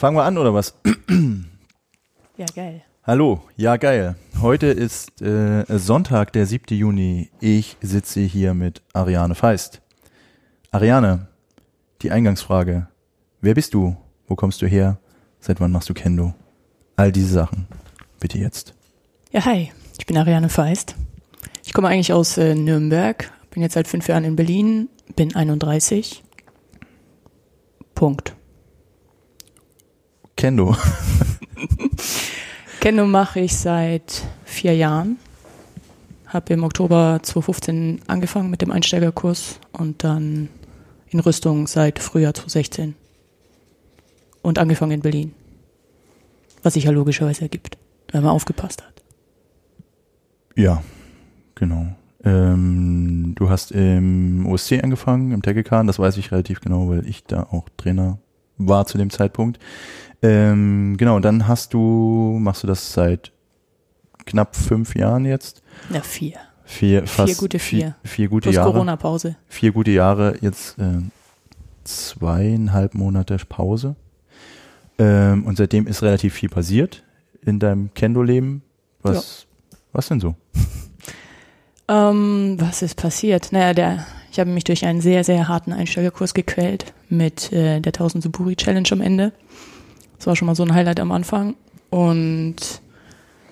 Fangen wir an oder was? ja geil. Hallo, ja geil. Heute ist äh, Sonntag, der 7. Juni. Ich sitze hier mit Ariane Feist. Ariane, die Eingangsfrage. Wer bist du? Wo kommst du her? Seit wann machst du Kendo? All diese Sachen. Bitte jetzt. Ja, hi. Ich bin Ariane Feist. Ich komme eigentlich aus äh, Nürnberg, bin jetzt seit fünf Jahren in Berlin, bin 31. Punkt. Kendo. Kendo mache ich seit vier Jahren. Habe im Oktober 2015 angefangen mit dem Einsteigerkurs und dann in Rüstung seit Frühjahr 2016. Und angefangen in Berlin. Was sich ja logischerweise ergibt, wenn man aufgepasst hat. Ja, genau. Ähm, du hast im OSC angefangen, im Tegekan, das weiß ich relativ genau, weil ich da auch Trainer war zu dem Zeitpunkt. Ähm, genau, und dann hast du, machst du das seit knapp fünf Jahren jetzt? Na, vier. Vier, fast gute vier. Vier, vier gute Plus Jahre. Corona-Pause. Vier gute Jahre, jetzt äh, zweieinhalb Monate Pause. Ähm, und seitdem ist relativ viel passiert in deinem Kendo-Leben. Was, was denn so? Ähm, was ist passiert? Naja, der, ich habe mich durch einen sehr, sehr harten Einsteigerkurs gequält mit äh, der 1000 Suburi Challenge am Ende. Das war schon mal so ein Highlight am Anfang. Und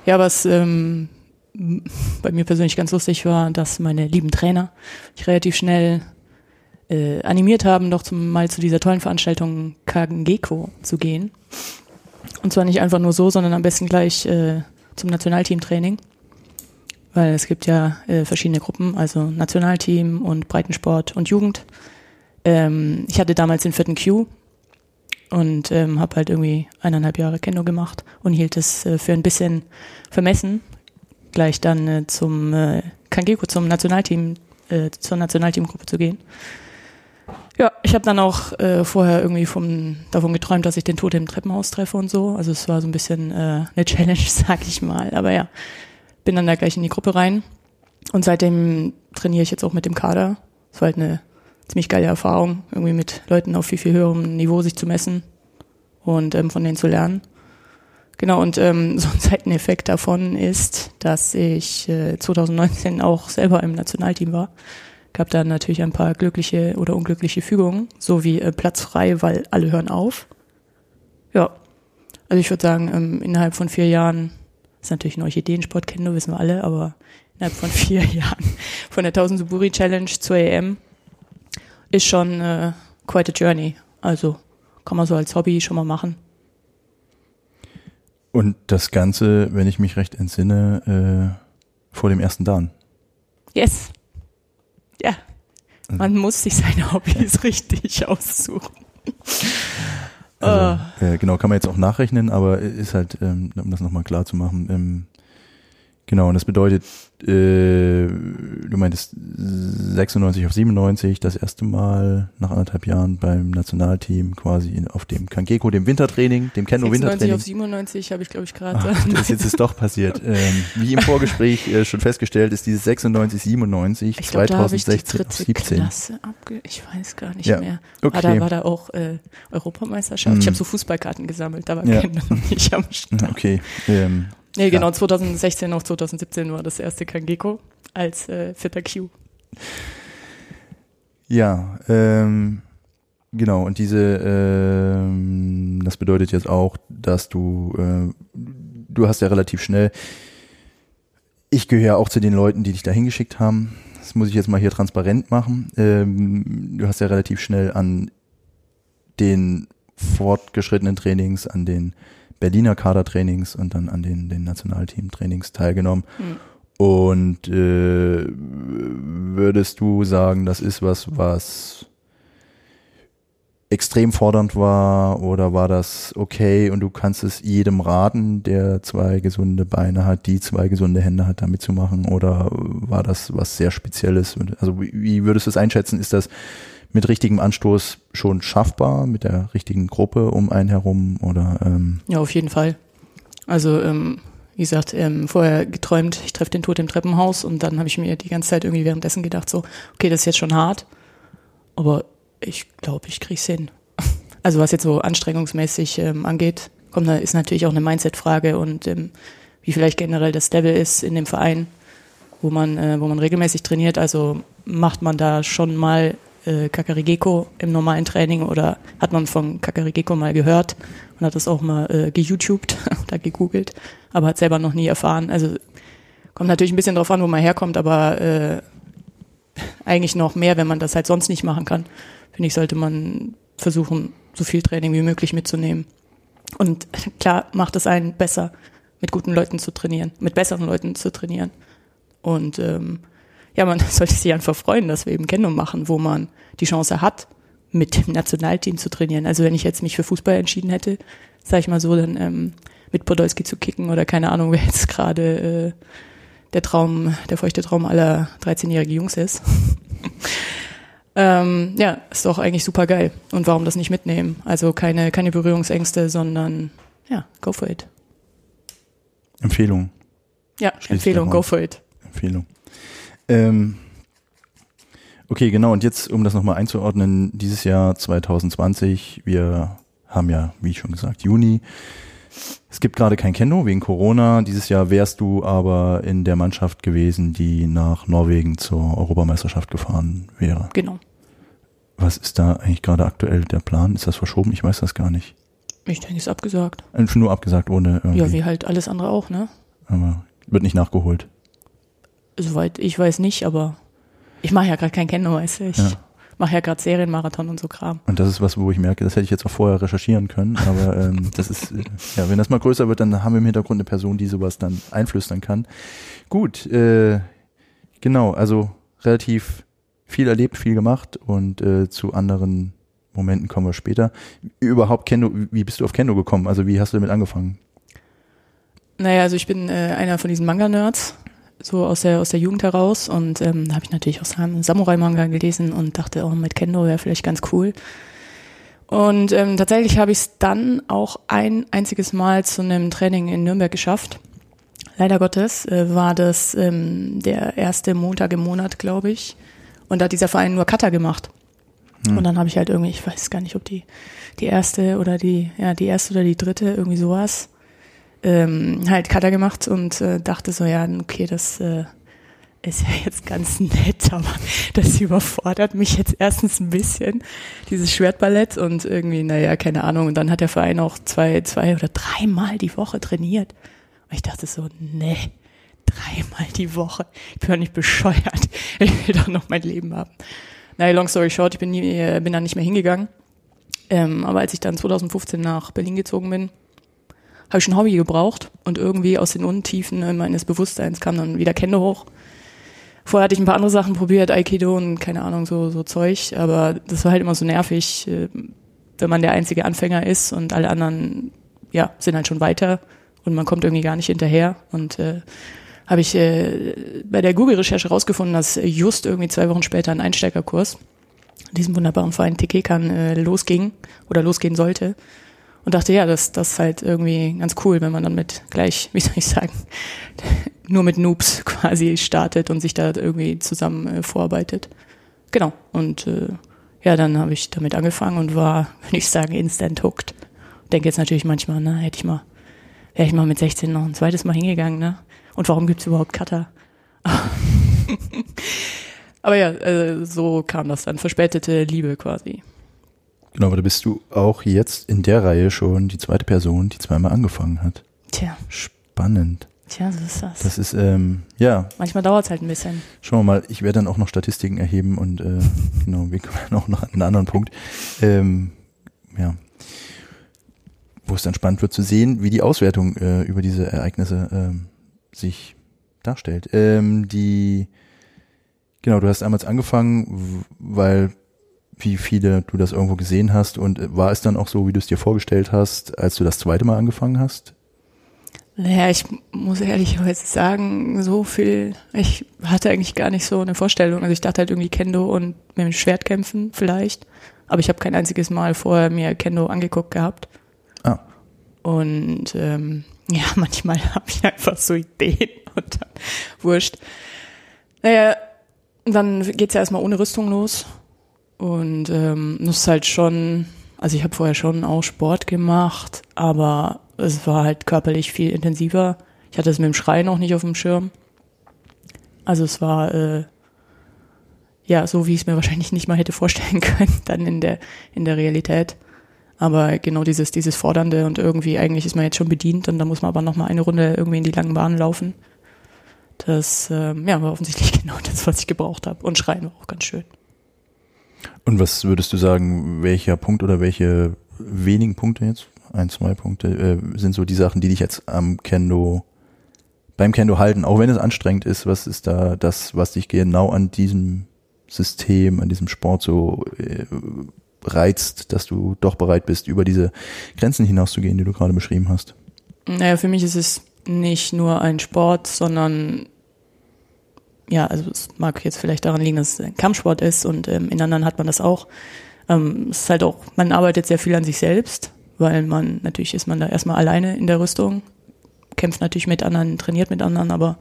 ja, was ähm, bei mir persönlich ganz lustig war, dass meine lieben Trainer mich relativ schnell äh, animiert haben, doch zum, mal zu dieser tollen Veranstaltung Kagengeko zu gehen. Und zwar nicht einfach nur so, sondern am besten gleich äh, zum Nationalteamtraining. Weil es gibt ja äh, verschiedene Gruppen, also Nationalteam und Breitensport und Jugend. Ähm, ich hatte damals den vierten Q und ähm, habe halt irgendwie eineinhalb Jahre Kendo gemacht und hielt es äh, für ein bisschen vermessen, gleich dann äh, zum äh, Kangeko, zum Nationalteam, äh, zur Nationalteamgruppe zu gehen. Ja, ich habe dann auch äh, vorher irgendwie vom, davon geträumt, dass ich den Tod im Treppenhaus treffe und so. Also es war so ein bisschen äh, eine Challenge, sag ich mal. Aber ja, bin dann da gleich in die Gruppe rein. Und seitdem trainiere ich jetzt auch mit dem Kader. Es war halt eine ziemlich geile Erfahrung, irgendwie mit Leuten auf viel, viel höherem Niveau sich zu messen und ähm, von denen zu lernen. Genau, und ähm, so ein Seiteneffekt davon ist, dass ich äh, 2019 auch selber im Nationalteam war. Gab da natürlich ein paar glückliche oder unglückliche Fügungen, so wie äh, Platz frei, weil alle hören auf. Ja, also ich würde sagen, ähm, innerhalb von vier Jahren ist natürlich ein Orchideensport kennen, wissen wir alle, aber innerhalb von vier Jahren von der 1000 Suburi Challenge zur EM ist schon äh, quite a journey. Also kann man so als Hobby schon mal machen. Und das Ganze, wenn ich mich recht entsinne, äh, vor dem ersten Dan. Yes. Ja. Man muss sich seine Hobbys richtig aussuchen. Also, äh, genau, kann man jetzt auch nachrechnen, aber ist halt, ähm, um das nochmal klar zu machen, ähm, genau, und das bedeutet, äh, du meintest 96 auf 97, das erste Mal nach anderthalb Jahren beim Nationalteam quasi in, auf dem Kangeko, dem Wintertraining, dem Kendo 96 Wintertraining. auf 97 habe ich, glaube ich, gerade. Das jetzt ist doch passiert. Ähm, wie im Vorgespräch äh, schon festgestellt, ist dieses 96, 97, Ich glaube, da habe ich die 2016 auf dritte 17. Klasse abge... Ich weiß gar nicht Ja, mehr. War, okay. da, war da auch äh, Europameisterschaft? Hm. Ich habe so Fußballkarten gesammelt, da war Ja. keiner noch nicht am Start. Okay. Ähm, Nee, genau, 2016 auf 2017 war das erste Kangeko als äh, vierter Q. Ja, ähm, genau. Und diese, ähm, das bedeutet jetzt auch, dass du, äh, du hast ja relativ schnell, ich gehöre auch zu den Leuten, die dich da hingeschickt haben. Das muss ich jetzt mal hier transparent machen. Ähm, du hast ja relativ schnell an den fortgeschrittenen Trainings, an den Berliner Kadertrainings und dann an den, den Nationalteam-Trainings teilgenommen. Hm. Und äh, würdest du sagen, das ist was, was extrem fordernd war oder war das okay und du kannst es jedem raten, der zwei gesunde Beine hat, die zwei gesunde Hände hat, da mitzumachen oder war das was sehr Spezielles? Also wie, wie würdest du es einschätzen? Ist das mit richtigem Anstoß schon schaffbar, mit der richtigen Gruppe um einen herum oder ähm, Ja, auf jeden Fall. Also, ähm, wie gesagt, ähm, vorher geträumt, ich treffe den Tod im Treppenhaus und dann habe ich mir die ganze Zeit irgendwie währenddessen gedacht, so, okay, das ist jetzt schon hart, aber ich glaube, ich krieg's hin. Also was jetzt so anstrengungsmäßig ähm, angeht, kommt da ist natürlich auch eine Mindset-Frage und ähm, wie vielleicht generell das Level ist in dem Verein, wo man, äh, wo man regelmäßig trainiert. Also macht man da schon mal äh, Kakarigeko im normalen Training oder hat man von Kakarigeko mal gehört und hat das auch mal äh, geYouTubed oder gegoogelt, aber hat selber noch nie erfahren. Also kommt natürlich ein bisschen drauf an, wo man herkommt, aber äh, eigentlich noch mehr, wenn man das halt sonst nicht machen kann. Finde ich, sollte man versuchen, so viel Training wie möglich mitzunehmen. Und klar macht es einen besser, mit guten Leuten zu trainieren, mit besseren Leuten zu trainieren. Und ähm, ja, man sollte sich einfach freuen, dass wir eben Kendo machen, wo man die Chance hat, mit dem Nationalteam zu trainieren. Also wenn ich jetzt mich für Fußball entschieden hätte, sage ich mal so, dann ähm, mit Podolski zu kicken oder keine Ahnung, wer jetzt gerade äh, der Traum, der feuchte Traum aller 13-jährigen Jungs ist. ähm, ja, ist doch eigentlich super geil. Und warum das nicht mitnehmen? Also keine, keine Berührungsängste, sondern ja, go for it. Empfehlung. Ja, Schließt Empfehlung, go for it. Empfehlung. Ähm, okay, genau. Und jetzt, um das nochmal einzuordnen, dieses Jahr 2020, wir haben ja, wie schon gesagt, Juni. Es gibt gerade kein Kendo wegen Corona. Dieses Jahr wärst du aber in der Mannschaft gewesen, die nach Norwegen zur Europameisterschaft gefahren wäre. Genau. Was ist da eigentlich gerade aktuell der Plan? Ist das verschoben? Ich weiß das gar nicht. Ich denke, ist abgesagt. Einfach Nur abgesagt, ohne irgendwie. Ja, wie halt alles andere auch, ne? aber wird nicht nachgeholt. Soweit ich weiß nicht, aber ich mache ja gerade kein Kendo, weißt du. Ich Ja. mache ja gerade Serienmarathon und so Kram. Und das ist was, wo ich merke, das hätte ich jetzt auch vorher recherchieren können, aber ähm, das ist, ja, wenn das mal größer wird, dann haben wir im Hintergrund eine Person, die sowas dann einflüstern kann. Gut, äh, genau, also relativ viel erlebt, viel gemacht und äh, zu anderen Momenten kommen wir später. Überhaupt Kendo, wie bist du auf Kendo gekommen? Also wie hast du damit angefangen? Naja, also ich bin äh, einer von diesen Manga-Nerds, so aus der, aus der Jugend heraus. Und ähm, da habe ich natürlich auch Sam- Samurai-Manga gelesen und dachte, oh, mit Kendo wäre vielleicht ganz cool. Und ähm, tatsächlich habe ich es dann auch ein einziges Mal zu einem Training in Nürnberg geschafft. Leider Gottes äh, war das ähm, der erste Montag im Monat, glaube ich. Und da hat dieser Verein nur Cutter gemacht. Und dann habe ich halt irgendwie, ich weiß gar nicht, ob die die erste oder die, ja, die erste oder die dritte, irgendwie sowas, ähm, halt Cutter gemacht und äh, dachte so, ja, okay, das äh, ist ja jetzt ganz nett, aber das überfordert mich jetzt erstens ein bisschen, dieses Schwertballett und irgendwie, naja, keine Ahnung. Und dann hat der Verein auch zwei, zwei oder dreimal die Woche trainiert. Und ich dachte so, nee, dreimal die Woche. Ich bin doch nicht bescheuert. Ich will doch noch mein Leben haben. Naja, long story short, ich bin, nie, äh, bin dann nicht mehr hingegangen. Ähm, aber als ich dann 2015 nach Berlin gezogen bin, habe ich ein Hobby gebraucht und irgendwie aus den Untiefen meines Bewusstseins kam dann wieder Kendo hoch. Vorher hatte ich ein paar andere Sachen probiert, Aikido und keine Ahnung, so, so Zeug, aber das war halt immer so nervig, äh, wenn man der einzige Anfänger ist und alle anderen, ja, sind halt schon weiter und man kommt irgendwie gar nicht hinterher und äh, habe ich äh, bei der Google-Recherche rausgefunden, dass just irgendwie zwei Wochen später ein Einsteigerkurs in diesem wunderbaren Verein Tekekan äh, losging oder losgehen sollte. Und dachte, ja, das, das ist halt irgendwie ganz cool, wenn man dann mit gleich, wie soll ich sagen, nur mit Noobs quasi startet und sich da irgendwie zusammen äh, vorarbeitet. Genau. Und äh, ja, dann habe ich damit angefangen und war, würde ich sagen, instant hooked. Denke jetzt natürlich manchmal, na, hätte ich mal, wäre ich mal mit 16 noch ein zweites Mal hingegangen, ne? Und warum gibt's überhaupt Cutter? Aber ja, äh, so kam das dann. Verspätete Liebe quasi. Genau, aber da bist du auch jetzt in der Reihe schon die zweite Person, die zweimal angefangen hat. Tja, Spannend. tja, so ist das. Das ist, ähm, ja, Manchmal dauert's halt ein bisschen. Schauen wir mal, ich werde dann auch noch Statistiken erheben und äh, genau, wir kommen auch noch an einen anderen Punkt. Ähm, ja. Wo es dann spannend wird zu sehen, wie die Auswertung äh, über diese Ereignisse ähm, sich darstellt. Ähm, die genau, du hast damals angefangen, weil wie viele du das irgendwo gesehen hast und war es dann auch so, wie du es dir vorgestellt hast, als du das zweite Mal angefangen hast? Naja, ich muss ehrlicherweise sagen, so viel, ich hatte eigentlich gar nicht so eine Vorstellung. Also ich dachte halt irgendwie Kendo und mit dem Schwert kämpfen vielleicht. Aber ich habe kein einziges Mal vorher mir Kendo angeguckt gehabt. Ah, Und ähm, ja, manchmal habe ich einfach so Ideen und dann wurscht. Naja, dann geht's ja erstmal ohne Rüstung los. Und ähm, muss halt schon, also ich habe vorher schon auch Sport gemacht, aber es war halt körperlich viel intensiver. Ich hatte es mit dem Schreien auch nicht auf dem Schirm. Also es war äh, ja so, wie ich es mir wahrscheinlich nicht mal hätte vorstellen können, dann in der in der Realität. Aber genau dieses dieses fordernde und irgendwie eigentlich ist man jetzt schon bedient und da muss man aber noch mal eine Runde irgendwie in die langen Bahnen laufen. Das ähm, ja war offensichtlich genau das, was ich gebraucht habe. Und Schreien war auch ganz schön. Und was würdest du sagen, welcher Punkt oder welche wenigen Punkte jetzt, ein, zwei Punkte, äh, sind so die Sachen, die dich jetzt am Kendo, beim Kendo halten, auch wenn es anstrengend ist, was ist da das, was dich genau an diesem System, an diesem Sport so äh, reizt, dass du doch bereit bist, über diese Grenzen hinauszugehen, die du gerade beschrieben hast? Naja, für mich ist es nicht nur ein Sport, sondern ja, also es mag jetzt vielleicht daran liegen, dass es Kampfsport ist und ähm, in anderen hat man das auch. Ähm, es ist halt auch, man arbeitet sehr viel an sich selbst, weil man, natürlich ist man da erstmal alleine in der Rüstung, kämpft natürlich mit anderen, trainiert mit anderen, aber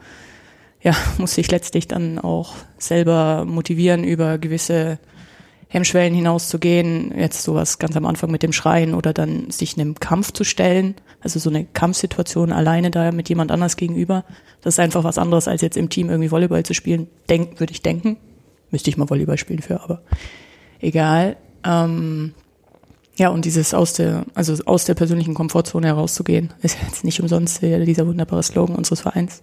ja, muss sich letztlich dann auch selber motivieren, über gewisse Hemmschwellen hinauszugehen, jetzt sowas ganz am Anfang mit dem Schreien oder dann sich einem Kampf zu stellen, also so eine Kampfsituation alleine da mit jemand anders gegenüber, das ist einfach was anderes als jetzt im Team irgendwie Volleyball zu spielen, denk, würde ich denken. Müsste ich mal Volleyball spielen für, aber egal. Ähm, ja, und dieses aus der, also aus der persönlichen Komfortzone herauszugehen, ist jetzt nicht umsonst dieser wunderbare Slogan unseres Vereins.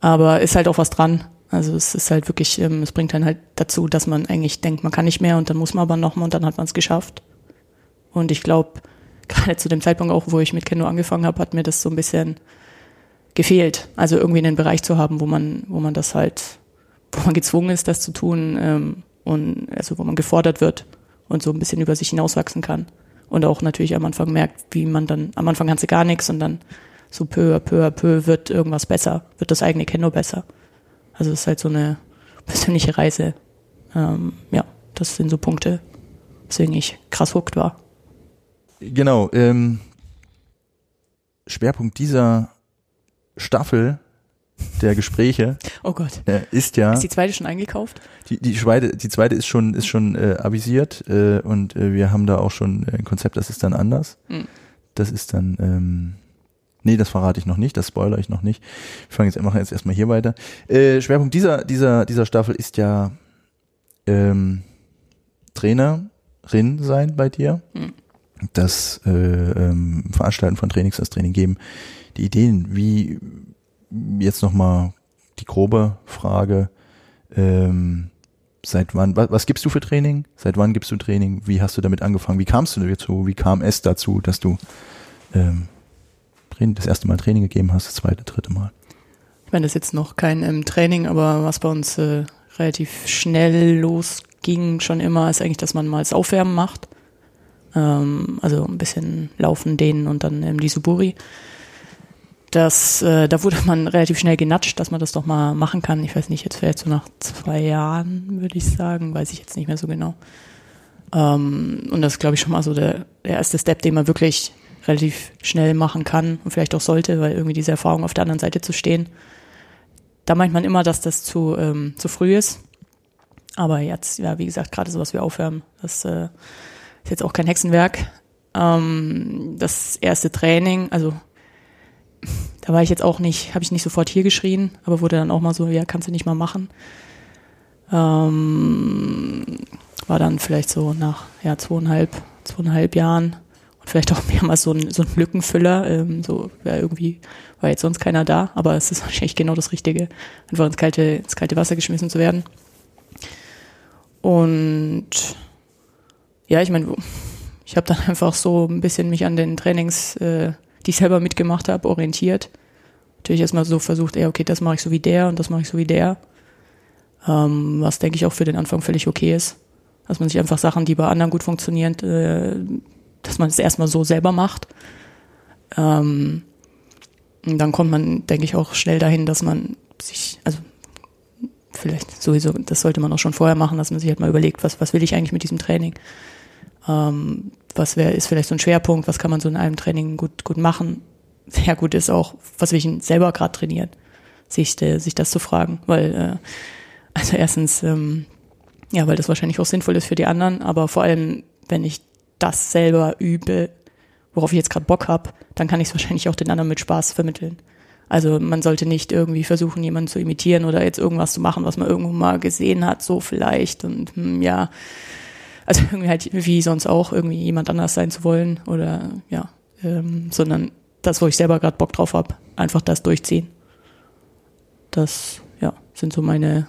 Aber ist halt auch was dran. Also es ist halt wirklich, ähm, es bringt dann halt dazu, dass man eigentlich denkt, man kann nicht mehr und dann muss man aber nochmal und dann hat man es geschafft. Und ich glaube, gerade zu dem Zeitpunkt auch, wo ich mit Kendo angefangen habe, hat mir das so ein bisschen gefehlt. Also irgendwie einen Bereich zu haben, wo man, wo man das halt, wo man gezwungen ist, das zu tun ähm, und also wo man gefordert wird und so ein bisschen über sich hinauswachsen kann. Und auch natürlich am Anfang merkt, wie man dann, am Anfang kannst du gar nichts und dann so peu peu à peu wird irgendwas besser, wird das eigene Kendo besser. Also es ist halt so eine persönliche Reise. Ähm, ja, das sind so Punkte, weswegen ich krass hooked war. Genau, ähm, Schwerpunkt dieser Staffel der Gespräche Oh Gott. äh, ist ja Ist die zweite schon eingekauft? die die zweite die zweite ist schon ist schon äh, avisiert äh, und äh, wir haben da auch schon ein Konzept das ist dann anders Hm. das ist dann ähm, nee das verrate ich noch nicht das spoilere ich noch nicht wir fangen jetzt machen jetzt erstmal hier weiter äh, Schwerpunkt dieser dieser dieser Staffel ist ja ähm, Trainerin sein bei dir Hm. das äh, ähm, Veranstalten von Trainings das Training geben die Ideen wie jetzt nochmal die grobe Frage, ähm, seit wann, was, was gibst du für Training? Seit wann gibst du Training? Wie hast du damit angefangen? Wie kamst du dazu? Wie kam es dazu, dass du ähm, Training- das erste Mal Training gegeben hast, das zweite, dritte Mal? Ich meine, das ist jetzt noch kein ähm, Training, aber was bei uns äh, relativ schnell losging schon immer, ist eigentlich, dass man mal das Aufwärmen macht. Ähm, also ein bisschen laufen, dehnen und dann ähm, die Suburi. Das, äh, da wurde man relativ schnell genatscht, dass man das doch mal machen kann. Ich weiß nicht, jetzt vielleicht so nach zwei Jahren, würde ich sagen, weiß ich jetzt nicht mehr so genau. Ähm, und das ist, glaube ich, schon mal so der, der erste Step, den man wirklich relativ schnell machen kann und vielleicht auch sollte, weil irgendwie diese Erfahrung auf der anderen Seite zu stehen, da meint man immer, dass das zu, ähm, zu früh ist. Aber jetzt, ja, wie gesagt, gerade sowas wie Aufwärmen, das äh, ist jetzt auch kein Hexenwerk. Ähm, das erste Training, also da war ich jetzt auch nicht, habe ich nicht sofort hier geschrien, aber wurde dann auch mal so, ja, kannst du nicht mal machen. Ähm, war dann vielleicht so nach ja, zweieinhalb, zweieinhalb Jahren vielleicht auch mehrmals so ein, so ein Lückenfüller. Ähm, so ja, irgendwie war jetzt sonst keiner da, aber es ist wahrscheinlich genau das Richtige, einfach ins kalte, ins kalte Wasser geschmissen zu werden. Und ja, ich meine, ich habe dann einfach so ein bisschen mich an den Trainings, äh, die ich selber mitgemacht habe, orientiert. Natürlich erstmal so versucht, ey, okay, das mache ich so wie der und das mache ich so wie der. Ähm, was denke ich auch für den Anfang völlig okay ist. Dass man sich einfach Sachen, die bei anderen gut funktionieren, äh, dass man es erstmal so selber macht. Ähm, und dann kommt man, denke ich, auch schnell dahin, dass man sich, also vielleicht sowieso, das sollte man auch schon vorher machen, dass man sich halt mal überlegt, was, was will ich eigentlich mit diesem Training? Ähm, was wäre, ist vielleicht so ein Schwerpunkt, was kann man so in einem Training gut, gut machen? Sehr gut ist auch, was will ich denn selber gerade trainieren? Sich, äh, sich das zu fragen, weil, äh, also erstens, ähm, ja, weil das wahrscheinlich auch sinnvoll ist für die anderen, aber vor allem, wenn ich das selber übe, worauf ich jetzt gerade Bock habe, dann kann ich es wahrscheinlich auch den anderen mit Spaß vermitteln. Also man sollte nicht irgendwie versuchen, jemanden zu imitieren oder jetzt irgendwas zu machen, was man irgendwo mal gesehen hat, so vielleicht und hm, ja, also irgendwie halt wie sonst auch irgendwie jemand anders sein zu wollen oder ja, ähm, sondern das, wo ich selber gerade Bock drauf habe, einfach das durchziehen. Das ja sind so meine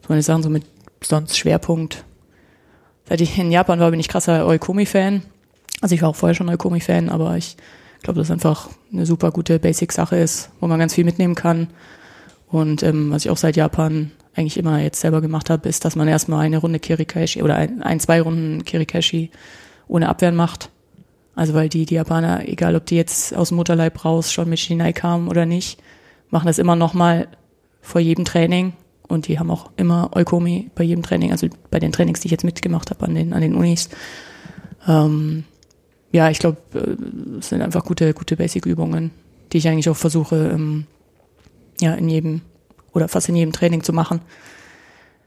so meine Sachen so mit sonst Schwerpunkt. Seit ich in Japan war, bin ich krasser Oikomi-Fan. Also ich war auch vorher schon Oikomi-Fan, aber ich glaube, dass es einfach eine super gute Basic-Sache ist, wo man ganz viel mitnehmen kann. Und ähm, was ich auch seit Japan eigentlich immer jetzt selber gemacht habe, ist, dass man erstmal eine Runde Kirikashi oder ein, ein, zwei Runden Kirikashi ohne Abwehren macht. Also weil die, die Japaner, egal ob die jetzt aus dem Mutterleib raus schon mit Shinai kamen oder nicht, machen das immer nochmal vor jedem Training. Und die haben auch immer Eukomi bei jedem Training, also bei den Trainings, die ich jetzt mitgemacht habe an den, an den Unis. Ähm, ja, ich glaube, äh, es sind einfach gute, gute Basic-Übungen, die ich eigentlich auch versuche, ähm, ja, in jedem oder fast in jedem Training zu machen.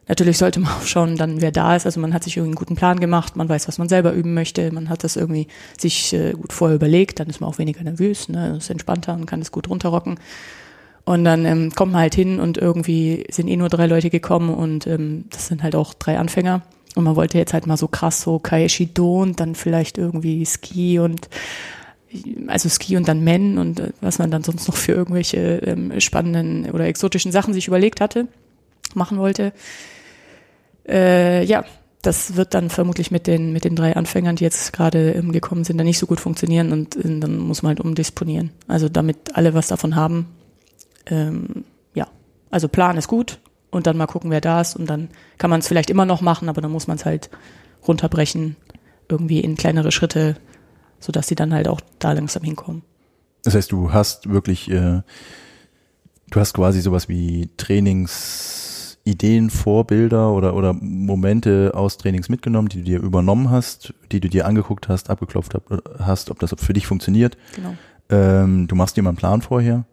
Natürlich sollte man auch schauen, dann wer da ist. Also man hat sich irgendwie einen guten Plan gemacht, man weiß, was man selber üben möchte, man hat das irgendwie sich äh, gut vorher überlegt, dann ist man auch weniger nervös, ne, ist entspannter und kann es gut runterrocken. Und dann ähm, kommt man halt hin und irgendwie sind eh nur drei Leute gekommen und ähm, das sind halt auch drei Anfänger. Und man wollte jetzt halt mal so krass so Kaishido und dann vielleicht irgendwie Ski und also Ski und dann Men und äh, was man dann sonst noch für irgendwelche ähm, spannenden oder exotischen Sachen sich überlegt hatte, machen wollte. Äh, ja, das wird dann vermutlich mit den, mit den drei Anfängern, die jetzt gerade ähm, gekommen sind, dann nicht so gut funktionieren und äh, dann muss man halt umdisponieren. Also damit alle was davon haben. Ähm, ja, also Plan ist gut und dann mal gucken, wer da ist und dann kann man es vielleicht immer noch machen, aber dann muss man es halt runterbrechen, irgendwie in kleinere Schritte sodass sie dann halt auch da langsam hinkommen. Das heißt, du hast wirklich, äh, du hast quasi sowas wie Trainingsideen, Vorbilder oder, oder Momente aus Trainings mitgenommen, die du dir übernommen hast, die du dir angeguckt hast, abgeklopft hast, ob das für dich funktioniert. Genau. Ähm, du machst dir mal einen Plan vorher.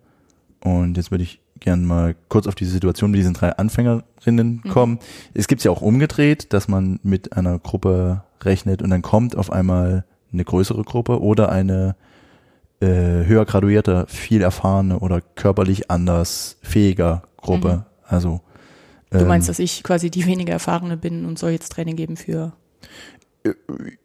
Und jetzt würde ich gerne mal kurz auf diese Situation mit diesen drei Anfängerinnen mhm. kommen. Es gibt ja auch umgedreht, dass man mit einer Gruppe rechnet und dann kommt auf einmal eine größere Gruppe oder eine äh, höher graduierte, viel erfahrene oder körperlich anders fähiger Gruppe. Mhm. Also ähm, Du meinst, dass ich quasi die weniger erfahrene bin und soll jetzt Training geben für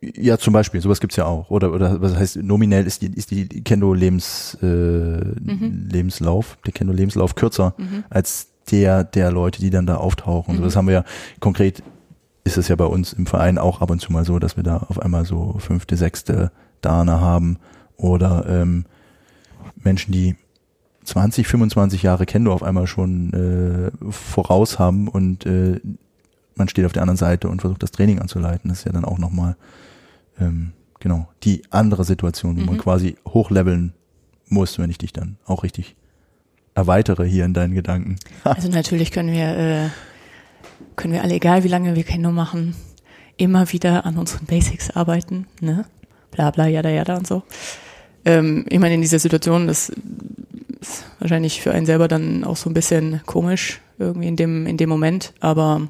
ja, zum Beispiel, sowas gibt's ja auch. Oder, oder was heißt, nominell ist die, ist die Kendo-Lebens, äh, mhm. Lebenslauf, der Kendo-Lebenslauf kürzer mhm. als der der Leute, die dann da auftauchen. Mhm. So, das haben wir ja konkret ist es ja bei uns im Verein auch ab und zu mal so, dass wir da auf einmal so fünfte, sechste Dane haben oder ähm, Menschen, die 20, 25 Jahre Kendo auf einmal schon äh, voraus haben und äh, man steht auf der anderen Seite und versucht das Training anzuleiten. Das ist ja dann auch nochmal ähm, genau die andere Situation, wo mhm. man quasi hochleveln muss, wenn ich dich dann auch richtig erweitere hier in deinen Gedanken. also natürlich können wir äh, können wir alle, egal wie lange wir Kendo machen, immer wieder an unseren Basics arbeiten, ne? Bla bla, jada jada und so. Ähm, ich meine, in dieser Situation, das ist wahrscheinlich für einen selber dann auch so ein bisschen komisch, irgendwie in dem, in dem Moment, aber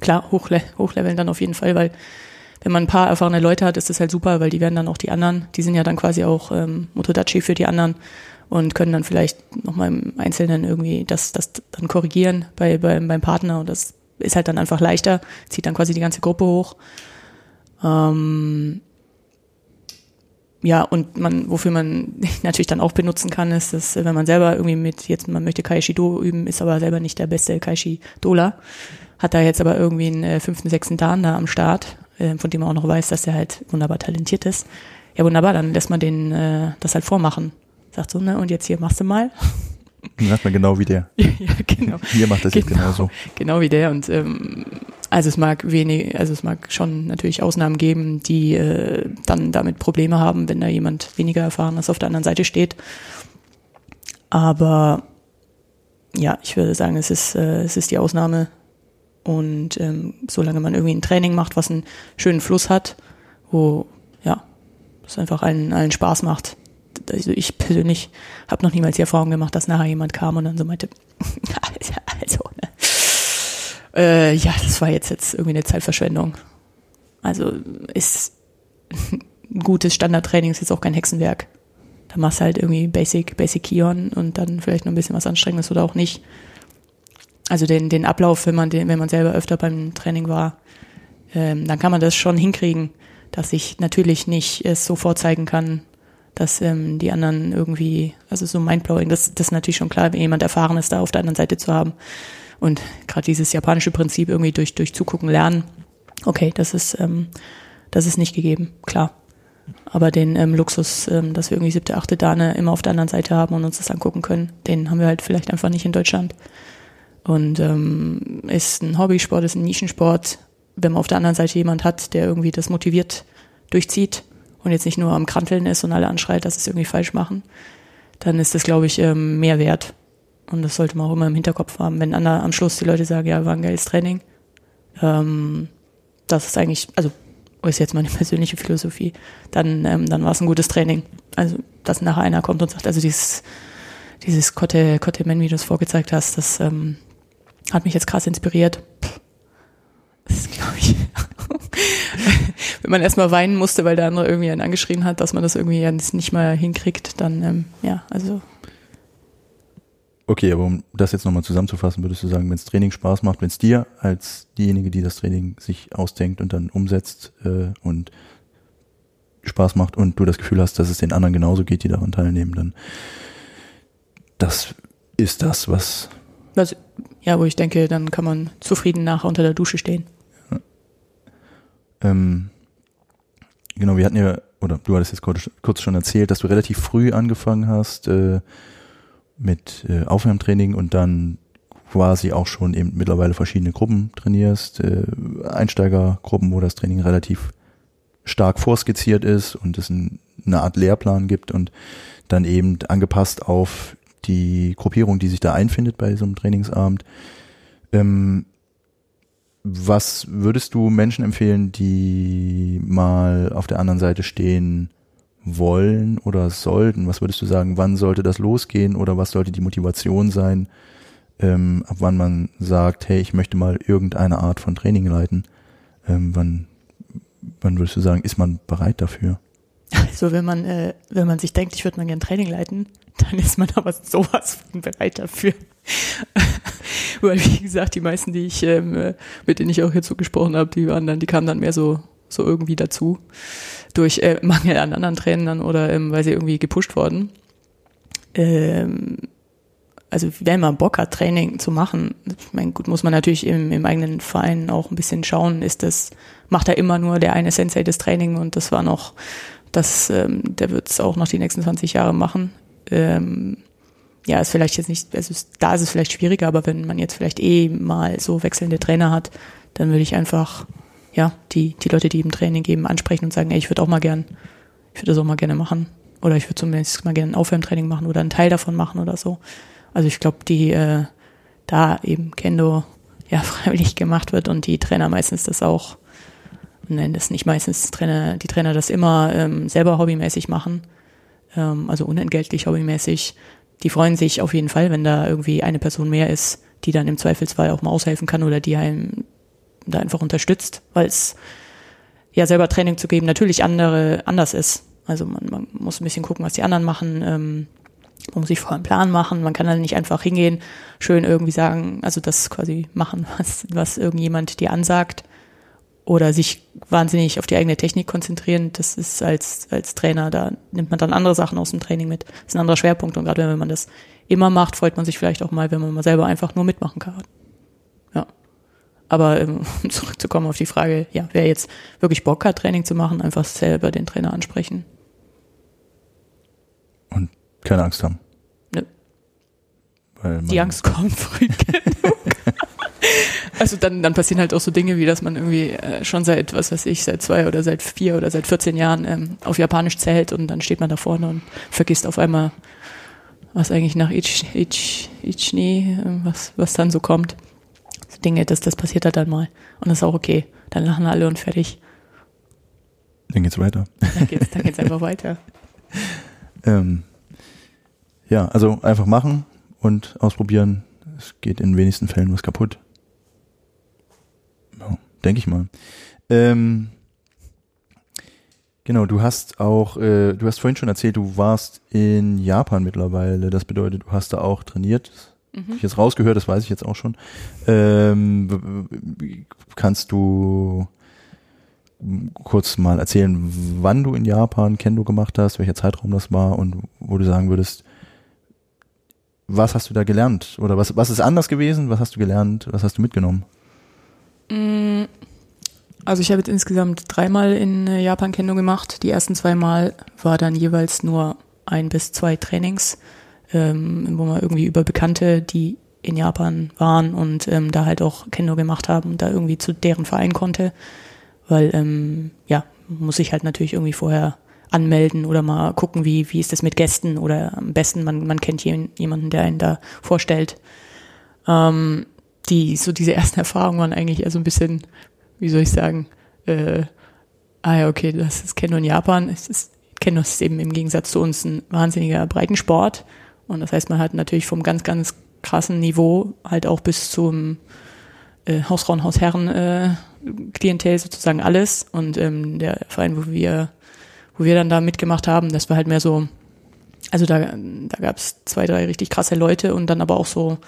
klar, hochle hochleveln dann auf jeden Fall, weil wenn man ein paar erfahrene Leute hat, ist das halt super, weil die werden dann auch die anderen, die sind ja dann quasi auch ähm, Motodachi für die anderen und können dann vielleicht nochmal im Einzelnen irgendwie das, das dann korrigieren bei, bei, beim Partner und das ist halt dann einfach leichter, zieht dann quasi die ganze Gruppe hoch. Ähm, ja, und man, wofür man natürlich dann auch benutzen kann, ist, dass wenn man selber irgendwie mit, jetzt man möchte Kaishi Do üben, ist aber selber nicht der beste Kaishi Dola, hat da jetzt aber irgendwie einen äh, fünften, sechsten Dan da am Start, äh, von dem man auch noch weiß, dass er halt wunderbar talentiert ist. Ja, wunderbar, dann lässt man den äh, das halt vormachen. Sagt so, ne, und jetzt hier machst du mal. Sagt man genau wie der. ja, genau. Hier macht das genau, jetzt genauso. Genau wie der. Und ähm, also es mag wenig, also es mag schon natürlich Ausnahmen geben, die äh, dann damit Probleme haben, wenn da jemand weniger erfahren ist auf der anderen Seite steht. Aber ja, ich würde sagen, es ist, äh, es ist die Ausnahme. Und ähm, solange man irgendwie ein Training macht, was einen schönen Fluss hat, wo, ja, es einfach allen, allen Spaß macht. Also ich persönlich habe noch niemals die Erfahrung gemacht, dass nachher jemand kam und dann so meinte, also, ne? äh, ja, das war jetzt, jetzt irgendwie eine Zeitverschwendung. Also ist ein gutes Standardtraining ist jetzt auch kein Hexenwerk. Da machst du halt irgendwie Basic, Basic Kion und dann vielleicht noch ein bisschen was Anstrengendes oder auch nicht. Also den, den Ablauf, wenn man den, wenn man selber öfter beim Training war, ähm, dann kann man das schon hinkriegen, dass ich natürlich nicht es so vorzeigen kann, dass ähm, die anderen irgendwie, also so mindblowing, das, das ist natürlich schon klar, wenn jemand Erfahrenes da auf der anderen Seite zu haben. Und gerade dieses japanische Prinzip irgendwie durch, durch Zugucken lernen, okay, das ist, ähm, das ist nicht gegeben, klar. Aber den ähm, Luxus, ähm, dass wir irgendwie siebte, achte Dane immer auf der anderen Seite haben und uns das angucken können, den haben wir halt vielleicht einfach nicht in Deutschland. Und ähm, ist ein Hobbysport, ist ein Nischensport. Wenn man auf der anderen Seite jemand hat, der irgendwie das motiviert durchzieht und jetzt nicht nur am Kranteln ist und alle anschreit, dass es irgendwie falsch machen, dann ist das, glaube ich, ähm, mehr wert. Und das sollte man auch immer im Hinterkopf haben. Wenn an der, am Schluss die Leute sagen, ja, war ein geiles Training, ähm, das ist eigentlich, also ist jetzt meine persönliche Philosophie, dann, ähm, dann war es ein gutes Training. Also, dass nachher einer kommt und sagt, also dieses, dieses Kotte, Kotte Men, wie du es vorgezeigt hast, das ähm, hat mich jetzt krass inspiriert. Das ist, glaube ich, wenn man erstmal weinen musste, weil der andere irgendwie einen angeschrien hat, dass man das irgendwie jetzt nicht mal hinkriegt, dann, ähm, ja, also Okay, aber um das jetzt nochmal zusammenzufassen, würdest du sagen, wenn es Training Spaß macht, wenn es dir als diejenige, die das Training sich ausdenkt und dann umsetzt äh, und Spaß macht und du das Gefühl hast, dass es den anderen genauso geht, die daran teilnehmen, dann das ist das, was. Also, ja, wo ich denke, dann kann man zufrieden nachher unter der Dusche stehen. Ja. Ähm, genau, wir hatten ja, oder du hattest jetzt kurz, kurz schon erzählt, dass du relativ früh angefangen hast, äh, mit äh, Aufwärmtraining und dann quasi auch schon eben mittlerweile verschiedene Gruppen trainierst, äh, Einsteigergruppen, wo das Training relativ stark vorskizziert ist und es ein, eine Art Lehrplan gibt und dann eben angepasst auf die Gruppierung, die sich da einfindet bei so einem Trainingsabend. Ähm, was würdest du Menschen empfehlen, die mal auf der anderen Seite stehen, wollen oder sollten? Was würdest du sagen, wann sollte das losgehen oder was sollte die Motivation sein, ähm, ab wann man sagt, hey, ich möchte mal irgendeine Art von Training leiten? Ähm, wann, wann würdest du sagen, ist man bereit dafür? Also wenn man, äh, wenn man sich denkt, ich würde mal gerne Training leiten, dann ist man aber sowas von bereit dafür. Weil, wie gesagt, die meisten, die ich, ähm, mit denen ich auch so gesprochen habe, die waren dann, die kamen dann mehr so, so irgendwie dazu durch äh, Mangel an anderen Trainern oder ähm, weil sie irgendwie gepusht wurden. Ähm, also wenn man Bock hat, Training zu machen, ich meine, gut, muss man natürlich im, im eigenen Verein auch ein bisschen schauen, ist das, macht er immer nur der eine Sensei das Training und das war noch, das, ähm, der wird es auch noch die nächsten 20 Jahre machen. Ähm, ja, ist vielleicht jetzt nicht, also da ist es vielleicht schwieriger, aber wenn man jetzt vielleicht eh mal so wechselnde Trainer hat, dann würde ich einfach ja, die, die Leute, die im Training geben, ansprechen und sagen, ey, ich würde auch mal gern, ich würde das auch mal gerne machen. Oder ich würde zumindest mal gerne ein Aufwärmtraining machen oder einen Teil davon machen oder so. Also ich glaube, die äh, da eben Kendo ja freiwillig gemacht wird und die Trainer meistens das auch, nein, das nicht meistens Trainer, die Trainer das immer ähm, selber hobbymäßig machen, ähm, also unentgeltlich hobbymäßig. Die freuen sich auf jeden Fall, wenn da irgendwie eine Person mehr ist, die dann im Zweifelsfall auch mal aushelfen kann oder die einem da einfach unterstützt, weil es ja selber Training zu geben natürlich andere anders ist. Also man, man muss ein bisschen gucken, was die anderen machen. Ähm, man muss sich vorher einen Plan machen. Man kann dann nicht einfach hingehen, schön irgendwie sagen, also das quasi machen, was, was irgendjemand dir ansagt oder sich wahnsinnig auf die eigene Technik konzentrieren. Das ist als, als Trainer, da nimmt man dann andere Sachen aus dem Training mit. Das ist ein anderer Schwerpunkt und gerade wenn man das immer macht, freut man sich vielleicht auch mal, wenn man mal selber einfach nur mitmachen kann. Aber um zurückzukommen auf die Frage, ja, wer jetzt wirklich Bock hat, Training zu machen, einfach selber den Trainer ansprechen. Und keine Angst haben. Nö. die Angst kommt früh genug. also dann, dann passieren halt auch so Dinge, wie dass man irgendwie äh, schon seit, was weiß ich, seit zwei oder seit vier oder seit 14 Jahren ähm, auf Japanisch zählt und dann steht man da vorne und vergisst auf einmal, was eigentlich nach Ich, Ich, Ichni, äh, was, was dann so kommt. Dinge, das, das passiert halt dann mal. Und das ist auch okay. Dann lachen alle und fertig. Dann geht's weiter. Dann geht's, dann geht's einfach weiter. Ähm, ja, also einfach machen und ausprobieren. Es geht in wenigsten Fällen was kaputt. Denke ich mal. Ähm, genau, du hast auch, äh, du hast vorhin schon erzählt, du warst in Japan mittlerweile. Das bedeutet, du hast da auch trainiert. Mhm. Hab ich jetzt rausgehört, das weiß ich jetzt auch schon. Ähm, kannst du kurz mal erzählen, wann du in Japan Kendo gemacht hast, welcher Zeitraum das war und wo du sagen würdest, was hast du da gelernt? Oder was, was ist anders gewesen? Was hast du gelernt? Was hast du mitgenommen? Mm, Also ich habe jetzt insgesamt dreimal in äh, Japan Kendo gemacht. Die ersten zwei Mal war dann jeweils nur ein bis zwei Trainings, ähm, wo man irgendwie über Bekannte, die in Japan waren und ähm, da halt auch Kendo gemacht haben, da irgendwie zu deren Verein konnte. Weil, ähm, ja, muss ich halt natürlich irgendwie vorher anmelden oder mal gucken, wie, wie ist das mit Gästen oder am besten, man, man kennt jemanden, der einen da vorstellt. Ähm, die, so diese ersten Erfahrungen waren eigentlich eher so ein bisschen, wie soll ich sagen, äh, ah ja, okay, das ist Kendo in Japan. Es ist, Kendo ist eben im Gegensatz zu uns ein wahnsinniger Breitensport. Und das heißt, man hat natürlich vom ganz, ganz krassen Niveau halt auch bis zum äh, Hausfrauen, Hausherren äh, Klientel sozusagen alles. Und ähm, der Verein, wo wir, wo wir dann da mitgemacht haben, das war halt mehr so, also da, da gab es zwei, drei richtig krasse Leute und dann aber auch so,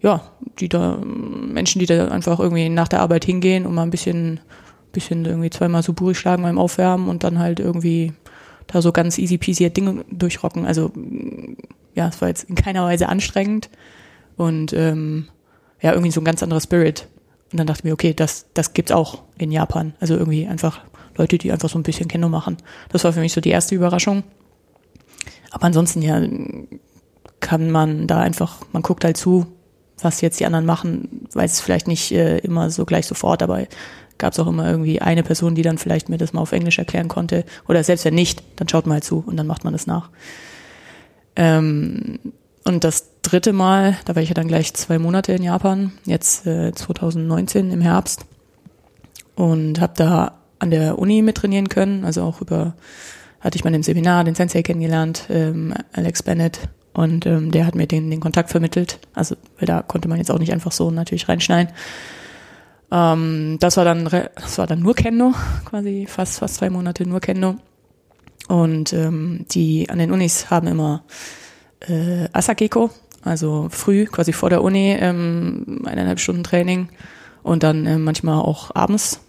ja, die da, Menschen, die da einfach irgendwie nach der Arbeit hingehen und mal ein bisschen, bisschen irgendwie zweimal Suburi schlagen beim Aufwärmen und dann halt irgendwie da so ganz easy peasy Dinge durchrocken. Also ja, es war jetzt in keiner Weise anstrengend und ähm, ja, irgendwie so ein ganz anderer Spirit. Und dann dachte ich mir, okay, das, das gibt's auch in Japan. Also irgendwie einfach Leute, die einfach so ein bisschen Kendo machen. Das war für mich so die erste Überraschung. Aber ansonsten ja, kann man da einfach, man guckt halt zu, was jetzt die anderen machen, weiß es vielleicht nicht äh, immer so gleich sofort, aber gab es auch immer irgendwie eine Person, die dann vielleicht mir das mal auf Englisch erklären konnte. Oder selbst wenn nicht, dann schaut man halt zu und dann macht man das nach. Ähm, und das dritte Mal, da war ich ja dann gleich zwei Monate in Japan, jetzt äh, 2019 im Herbst und habe da an der Uni mit trainieren können, also auch über, hatte ich mal im Seminar den Sensei kennengelernt, ähm, Alex Bennett, und ähm, der hat mir den, den Kontakt vermittelt, also weil da konnte man jetzt auch nicht einfach so natürlich reinschneiden. Ähm, das war dann, das war dann nur Kendo, quasi fast fast zwei Monate nur Kendo. Und ähm, die an den Unis haben immer äh, Asakeko, also früh, quasi vor der Uni, ähm, eineinhalb Stunden Training und dann äh, manchmal auch abends,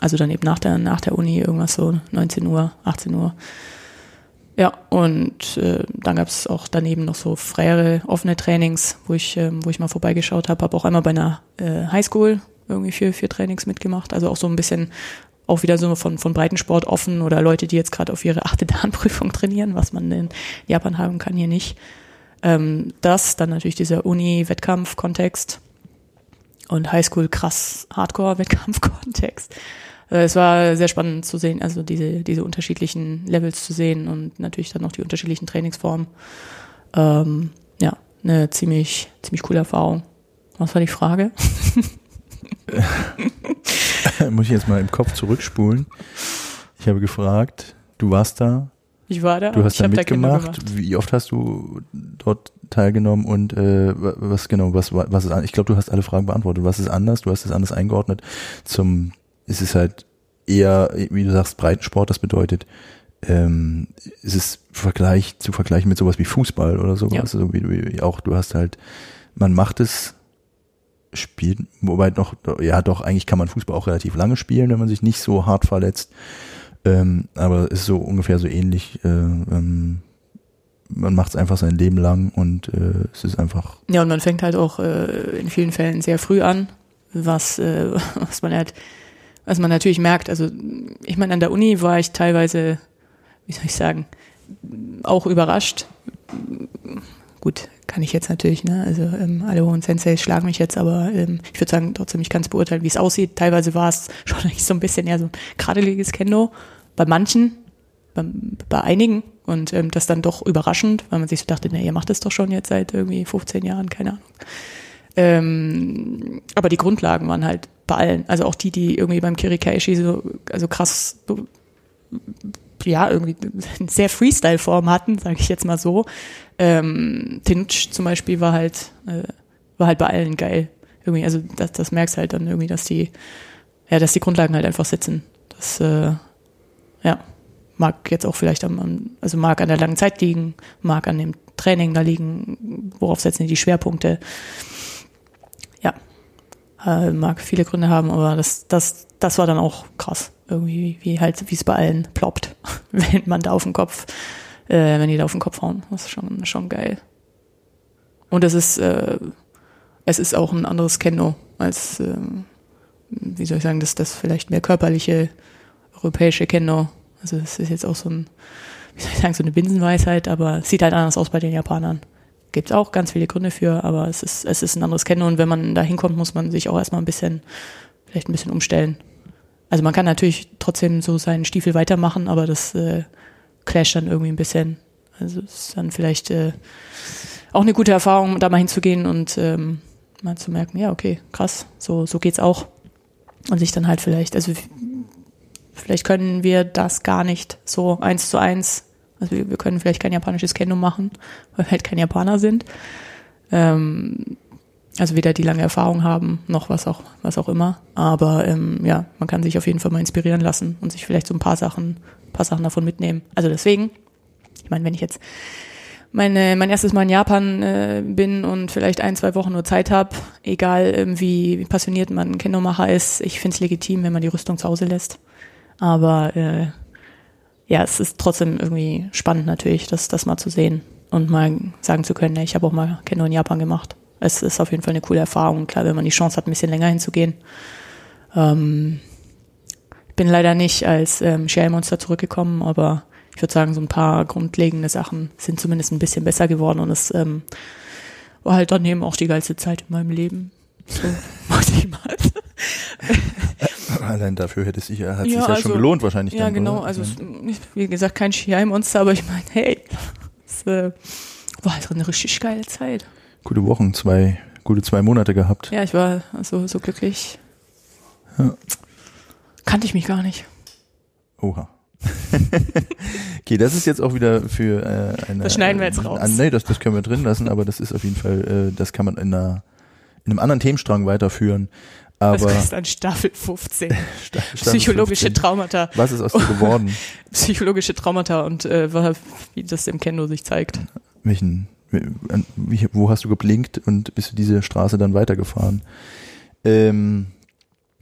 also dann eben nach der, nach der Uni irgendwas so 19 Uhr, 18 Uhr. Ja, und äh, dann gab es auch daneben noch so freiere, offene Trainings, wo ich, ähm, wo ich mal vorbeigeschaut habe. Habe auch einmal bei einer äh, Highschool irgendwie für, für Trainings mitgemacht. Also auch so ein bisschen auch wieder so von, von Breitensport offen oder Leute, die jetzt gerade auf ihre achte Dan-Prüfung trainieren, was man in Japan haben kann, hier nicht. Ähm, das, dann natürlich dieser Uni-Wettkampf-Kontext und Highschool krass Hardcore-Wettkampf-Kontext. Äh, Es war sehr spannend zu sehen, also diese, diese unterschiedlichen Levels zu sehen und natürlich dann noch die unterschiedlichen Trainingsformen. Ähm, ja, eine ziemlich, ziemlich coole Erfahrung. Was war die Frage? Muss ich jetzt mal im Kopf zurückspulen. Ich habe gefragt, du warst da, Ich war da. du hast da mitgemacht. Wie oft hast du dort teilgenommen und äh, wa- was genau, was wa- was ist ich glaube, du hast alle Fragen beantwortet. Was ist anders? Du hast es anders eingeordnet. Zum ist es halt eher, wie du sagst, Breitensport, das bedeutet, ähm, ist es Vergleich zu vergleichen mit sowas wie Fußball oder sowas, Ja. also wie, du- wie auch du hast halt, man macht es spielt, wobei noch, ja doch, eigentlich kann man Fußball auch relativ lange spielen, wenn man sich nicht so hart verletzt. Ähm, aber es ist so ungefähr so ähnlich. Äh, ähm, man macht es einfach sein Leben lang und äh, es ist einfach, Ja, und man fängt halt auch äh, in vielen Fällen sehr früh an, was, äh, was man halt, was man natürlich merkt. Also ich meine, an der Uni war ich teilweise, wie soll ich sagen, auch überrascht. Gut, kann ich jetzt natürlich, ne? Also ähm, alle hohen Senseis schlagen mich jetzt, aber ähm, ich würde sagen, trotzdem, ich kann es beurteilen, wie es aussieht. Teilweise war es schon eigentlich so ein bisschen eher so ein kradeliges Kendo. Bei manchen, bei, bei einigen und ähm, das dann doch überraschend, weil man sich so dachte, ne, ihr macht das doch schon jetzt seit irgendwie 15 Jahren, keine Ahnung. Ähm, aber die Grundlagen waren halt bei allen, also auch die, die irgendwie beim Kirikaishi so, also krass ja, irgendwie eine sehr Freestyle-Form hatten, sage ich jetzt mal so. Ähm, Tinch zum Beispiel war halt, äh, war halt bei allen geil. Irgendwie, also das, das merkst halt dann irgendwie, dass die, ja, dass die Grundlagen halt einfach sitzen. Das, äh, ja, mag jetzt auch vielleicht am, also mag an der langen Zeit liegen, mag an dem Training da liegen, worauf setzen die Schwerpunkte. Äh, mag viele Gründe haben, aber das, das, das war dann auch krass. Irgendwie, wie halt, wie es bei allen ploppt, wenn man da auf den Kopf, äh, wenn die da auf den Kopf hauen. Das ist schon, schon geil. Und es ist, äh, es ist auch ein anderes Kendo als, äh, wie soll ich sagen, das, das vielleicht mehr körperliche europäische Kendo. Also es ist jetzt auch so ein, wie soll ich sagen, so eine Binsenweisheit, aber es sieht halt anders aus bei den Japanern. Gibt es auch ganz viele Gründe für, aber es ist, es ist ein anderes Kendo und wenn man da hinkommt, muss man sich auch erstmal ein bisschen, vielleicht ein bisschen umstellen. Also man kann natürlich trotzdem so seinen Stiefel weitermachen, aber das äh, clasht dann irgendwie ein bisschen. Also es ist dann vielleicht äh, auch eine gute Erfahrung, da mal hinzugehen und ähm, mal zu merken, ja, okay, krass, so, so geht's auch. Und sich dann halt vielleicht, also vielleicht können wir das gar nicht so eins zu eins. Also wir, wir können vielleicht kein japanisches Kendo machen, weil wir halt kein Japaner sind. Ähm, also weder die lange Erfahrung haben, noch was auch, was auch immer. Aber ähm, ja, man kann sich auf jeden Fall mal inspirieren lassen und sich vielleicht so ein paar Sachen, paar Sachen davon mitnehmen. Also deswegen, ich meine, wenn ich jetzt meine, mein erstes Mal in Japan äh, bin und vielleicht ein, zwei Wochen nur Zeit habe, egal ähm, wie passioniert man Kendo-Macher ist, ich finde es legitim, wenn man die Rüstung zu Hause lässt. Aber äh, ja, es ist trotzdem irgendwie spannend natürlich, das, das mal zu sehen und mal sagen zu können, ich habe auch mal Kendo in Japan gemacht es ist auf jeden Fall eine coole Erfahrung. Klar, wenn man die Chance hat, ein bisschen länger hinzugehen. Ähm, bin leider nicht als ähm, Shell-Monster zurückgekommen, aber ich würde sagen, so ein paar grundlegende Sachen sind zumindest ein bisschen besser geworden und es ähm, war halt daneben auch die geilste Zeit in meinem Leben. So, muss ich mal. Allein dafür hätte es sich, hat ja, sich ja also, schon gelohnt wahrscheinlich. Ja, dann, genau. Oder? Also wie gesagt, kein Schiai-Monster, aber ich meine, hey, es äh, war halt eine richtig geile Zeit gute Wochen, zwei, gute zwei Monate gehabt. Ja, ich war so, so glücklich. Ja. Kannte ich mich gar nicht. Oha. okay, das ist jetzt auch wieder für äh, eine. Das schneiden wir jetzt raus. Äh, nee, das, das können wir drin lassen, aber das ist auf jeden Fall, äh, das kann man in, einer, in einem anderen Themenstrang weiterführen. Aber das ist dann Staffel 15. Staffel Psychologische 15. Traumata. Was ist aus dir geworden? Psychologische Traumata und äh, wie das im Kendo sich zeigt. Welchen wo hast du geblinkt und bist du diese Straße dann weitergefahren? Ähm,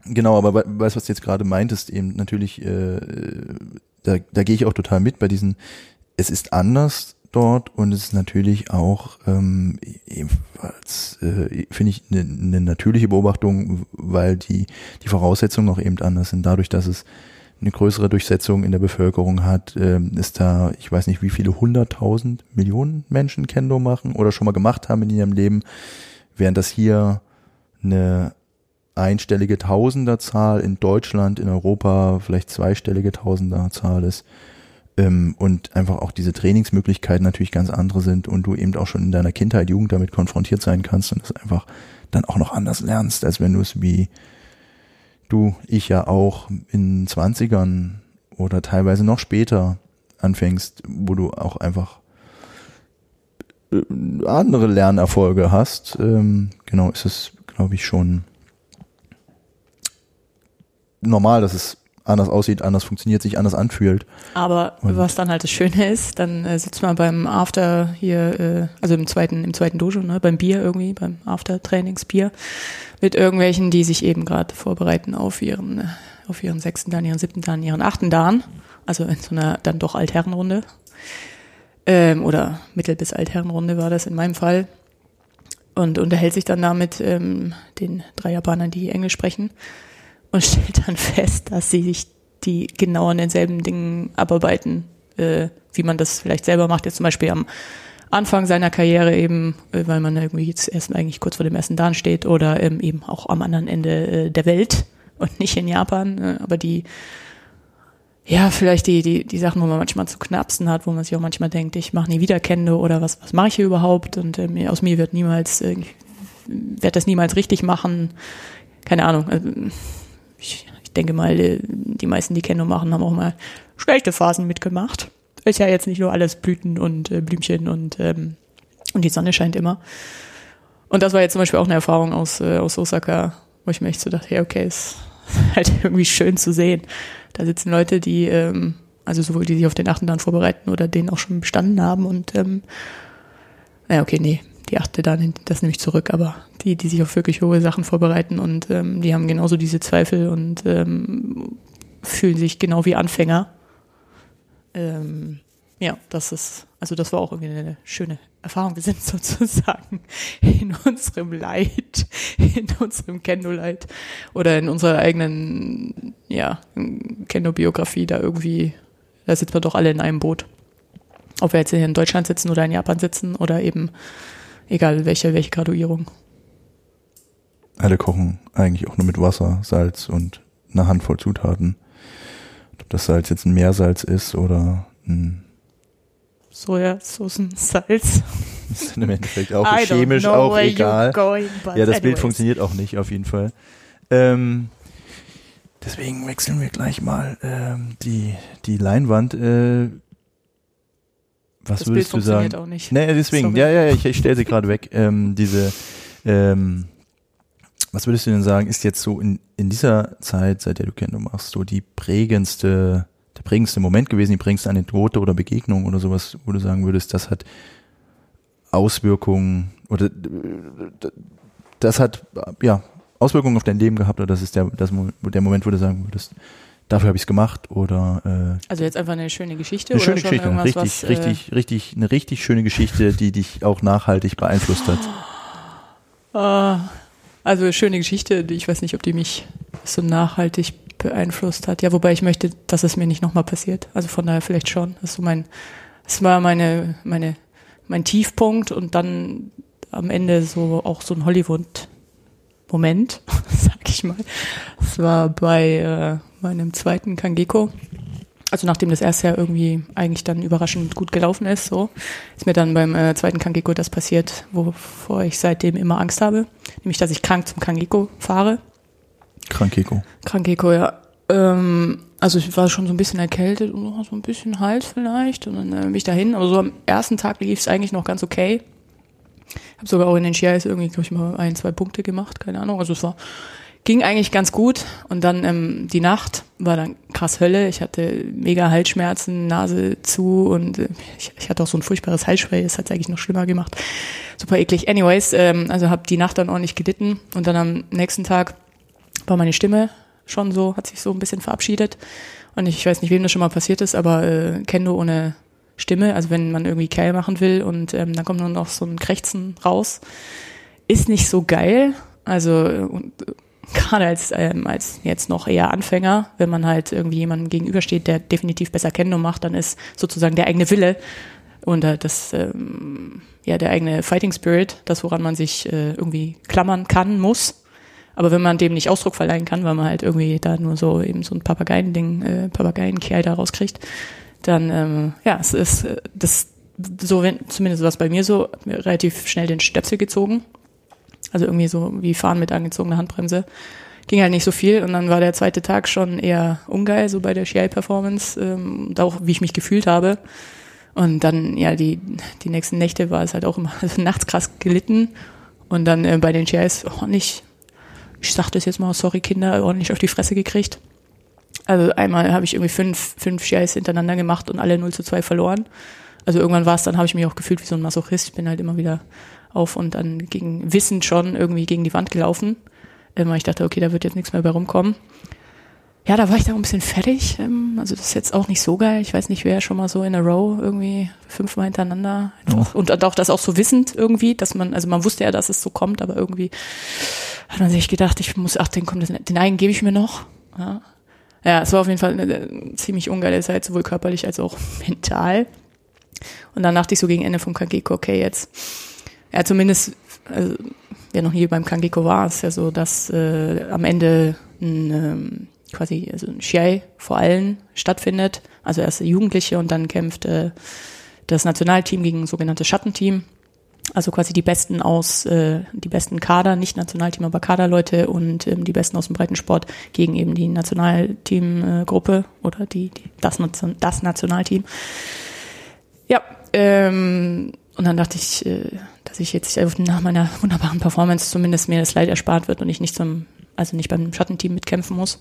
genau, aber weißt du, was du jetzt gerade meintest, eben natürlich, äh, da, da gehe ich auch total mit bei diesen, es ist anders dort und es ist natürlich auch ähm, ebenfalls, äh, finde ich, eine ne natürliche Beobachtung, weil die, die Voraussetzungen auch eben anders sind, dadurch, dass es eine größere Durchsetzung in der Bevölkerung hat, ähm, ist da, ich weiß nicht, wie viele hunderttausend Millionen Menschen Kendo machen oder schon mal gemacht haben in ihrem Leben, während das hier eine einstellige Tausenderzahl in Deutschland, in Europa vielleicht zweistellige Tausenderzahl ist ähm, und einfach auch diese Trainingsmöglichkeiten natürlich ganz andere sind und du eben auch schon in deiner Kindheit, Jugend damit konfrontiert sein kannst und es einfach dann auch noch anders lernst, als wenn du es wie du, ich ja auch in 20ern oder teilweise noch später anfängst, wo du auch einfach äh, andere Lernerfolge hast, ähm, genau, ist es, glaube ich, schon normal, dass es anders aussieht, anders funktioniert, sich anders anfühlt. Aber und was dann halt das Schöne ist, dann äh, sitzt man beim After hier, äh, also im zweiten, im zweiten Dojo, ne, beim Bier irgendwie, beim After-Trainingsbier, mit irgendwelchen, die sich eben gerade vorbereiten auf ihren, auf ihren sechsten Dan, ihren siebten Dan, ihren achten Dan, also in so einer dann doch Altherrenrunde. Ähm, oder Mittel- bis Altherrenrunde war das in meinem Fall. Und unterhält sich dann da mit ähm, den drei Japanern, die Englisch sprechen und stellt dann fest, dass sie sich die genau an denselben Dingen abarbeiten, äh, wie man das vielleicht selber macht, jetzt zum Beispiel am Anfang seiner Karriere eben, äh, weil man irgendwie jetzt erst eigentlich kurz vor dem ersten Dan steht oder ähm, eben auch am anderen Ende äh, der Welt und nicht in Japan, äh, aber die ja, vielleicht die, die, die Sachen, wo man manchmal zu knapsen hat, wo man sich auch manchmal denkt, ich mache nie wieder Kendo oder was, was mache ich hier überhaupt? Und ähm, aus mir wird niemals, äh, werde das niemals richtig machen. Keine Ahnung. Also, ich, ich denke mal, die meisten, die Kendo machen, haben auch mal schlechte Phasen mitgemacht. Ist ja jetzt nicht nur alles Blüten und äh, Blümchen und, ähm, und die Sonne scheint immer. Und das war jetzt zum Beispiel auch eine Erfahrung aus, äh, aus Osaka, wo ich mir echt so dachte, ja, okay, ist halt irgendwie schön zu sehen. Da sitzen Leute, die, ähm, also sowohl die sich auf den achten dann vorbereiten oder den auch schon bestanden haben und ähm, naja, okay, nee, die achte dann, das nehme ich zurück, aber die, die sich auf wirklich hohe Sachen vorbereiten und ähm, die haben genauso diese Zweifel und ähm, fühlen sich genau wie Anfänger. Ähm, ja, das ist, also das war auch irgendwie eine schöne Erfahrung. Wir sind sozusagen in unserem Leid, in unserem Kendo-Leid oder in unserer eigenen, ja, Kendo-Biografie da irgendwie, da sitzen wir doch alle in einem Boot. Ob wir jetzt hier in Deutschland sitzen oder in Japan sitzen oder eben, egal welche, welche Graduierung. Alle kochen eigentlich auch nur mit Wasser, Salz und einer Handvoll Zutaten. Ob das Salz jetzt ein Meersalz ist oder ein Sojasoßen, Salz. Das ist im Endeffekt auch I chemisch auch egal. Going, Ja, das Bild anyways. funktioniert auch nicht, auf jeden Fall. Ähm, deswegen wechseln wir gleich mal ähm, die, die Leinwand. Äh, was Das Bild würdest du funktioniert sagen? auch nicht. Nee, deswegen, Sorry. ja, ja, ich, ich stelle sie gerade weg. Ähm, diese, ähm, was würdest du denn sagen, ist jetzt so in, in dieser Zeit, seit der du Kendo machst, so die prägendste, der prägendste Moment gewesen, die prägendste Anekdote oder Begegnung oder sowas, wo du sagen würdest, das hat Auswirkungen oder das hat ja Auswirkungen auf dein Leben gehabt oder das ist der, das, der Moment, wo du sagen würdest, dafür habe ich es gemacht oder äh, Also jetzt einfach eine schöne Geschichte eine oder schöne schon Geschichte, irgendwas, richtig, was, äh, richtig, richtig, eine richtig schöne Geschichte, die dich auch nachhaltig beeinflusst hat. Ah, also schöne Geschichte, ich weiß nicht, ob die mich so nachhaltig beeinflusst hat. Ja, wobei ich möchte, dass es mir nicht nochmal passiert. Also von daher vielleicht schon. Das ist so mein, das war meine, meine, mein Tiefpunkt und dann am Ende so auch so ein Hollywood-Moment, sag ich mal. Das war bei äh, meinem zweiten Kangeko. Also nachdem das erste Jahr irgendwie eigentlich dann überraschend gut gelaufen ist, so ist mir dann beim äh, zweiten Kangeko das passiert, wovor ich seitdem immer Angst habe, nämlich dass ich krank zum Kangeko fahre. Krankeko. Krankeko, ja. Ähm, also ich war schon so ein bisschen erkältet und so ein bisschen Hals vielleicht und dann äh, bin ich dahin. Aber so am ersten Tag lief es eigentlich noch ganz okay. Habe sogar auch in den Skiers irgendwie, glaube ich, mal ein, zwei Punkte gemacht, keine Ahnung. Also es war, ging eigentlich ganz gut. Und dann ähm, die Nacht war dann krass Hölle. Ich hatte mega Halsschmerzen, Nase zu und äh, ich, ich hatte auch so ein furchtbares Halsspray. Das hat es eigentlich noch schlimmer gemacht. Super eklig. Anyways, ähm, also habe die Nacht dann ordentlich gelitten. Und dann am nächsten Tag war meine Stimme schon so, hat sich so ein bisschen verabschiedet. Und ich, ich weiß nicht, wem das schon mal passiert ist, aber äh, Kendo ohne Stimme, also wenn man irgendwie Kerl machen will und ähm, dann kommt nur noch so ein Krächzen raus, ist nicht so geil. Also und, gerade als, ähm, als jetzt noch eher Anfänger, wenn man halt irgendwie jemandem gegenübersteht, der definitiv besser Kendo macht, dann ist sozusagen der eigene Wille und äh, das ähm, ja der eigene Fighting Spirit, das woran man sich äh, irgendwie klammern kann, muss. Aber wenn man dem nicht Ausdruck verleihen kann, weil man halt irgendwie da nur so eben so ein Papageiending, äh, Papageienkerl da rauskriegt, dann ähm, ja, es ist äh, das so, wenn, zumindest war es bei mir so, relativ schnell den Stöpsel gezogen. Also irgendwie so wie Fahren mit angezogener Handbremse. Ging halt nicht so viel und dann war der zweite Tag schon eher ungeil, so bei der Ski-Performance, ähm, auch wie ich mich gefühlt habe. Und dann, ja, die, die nächsten Nächte war es halt auch immer also nachts krass gelitten. Und dann äh, bei den GIs ordentlich, ich sag das jetzt mal, sorry Kinder, ordentlich auf die Fresse gekriegt. Also einmal habe ich irgendwie fünf, fünf GIs hintereinander gemacht und alle 0 zu 2 verloren. Also irgendwann war es, dann habe ich mich auch gefühlt wie so ein Masochist. Ich bin halt immer wieder auf und dann gegen Wissen schon irgendwie gegen die Wand gelaufen. Ähm, weil ich dachte, okay, da wird jetzt nichts mehr bei rumkommen. Ja, da war ich dann ein bisschen fertig. Ähm, also das ist jetzt auch nicht so geil. Ich weiß nicht, wer schon mal so in a row irgendwie fünfmal hintereinander einfach. Und auch das auch so wissend irgendwie, dass man, also man wusste ja, dass es so kommt, aber irgendwie hat man sich gedacht, ich muss, ach, den, komm, den, einen gebe ich mir noch. Ja. ja, es war auf jeden Fall eine, ziemlich ungeile Zeit, sowohl körperlich als auch mental. Und dann dachte ich so gegen Ende vom Kangeko, okay, jetzt, ja, zumindest, also, wer noch nie beim Kangeko war, ist ja so, dass äh, am Ende ein, ähm, quasi also ein Shiai vor allen stattfindet. Also erst Jugendliche und dann kämpft äh, das Nationalteam gegen ein sogenanntes Schattenteam. Also quasi die besten aus, äh, die besten Kader, nicht Nationalteam, aber Kaderleute und ähm, die besten aus dem Breitensport gegen eben die Nationalteamgruppe äh, oder die, die das, das Nationalteam. Ja, ähm, und dann dachte ich, äh, dass jetzt nach meiner wunderbaren Performance zumindest mir das Leid erspart wird und ich nicht zum, also nicht beim Schattenteam mitkämpfen muss.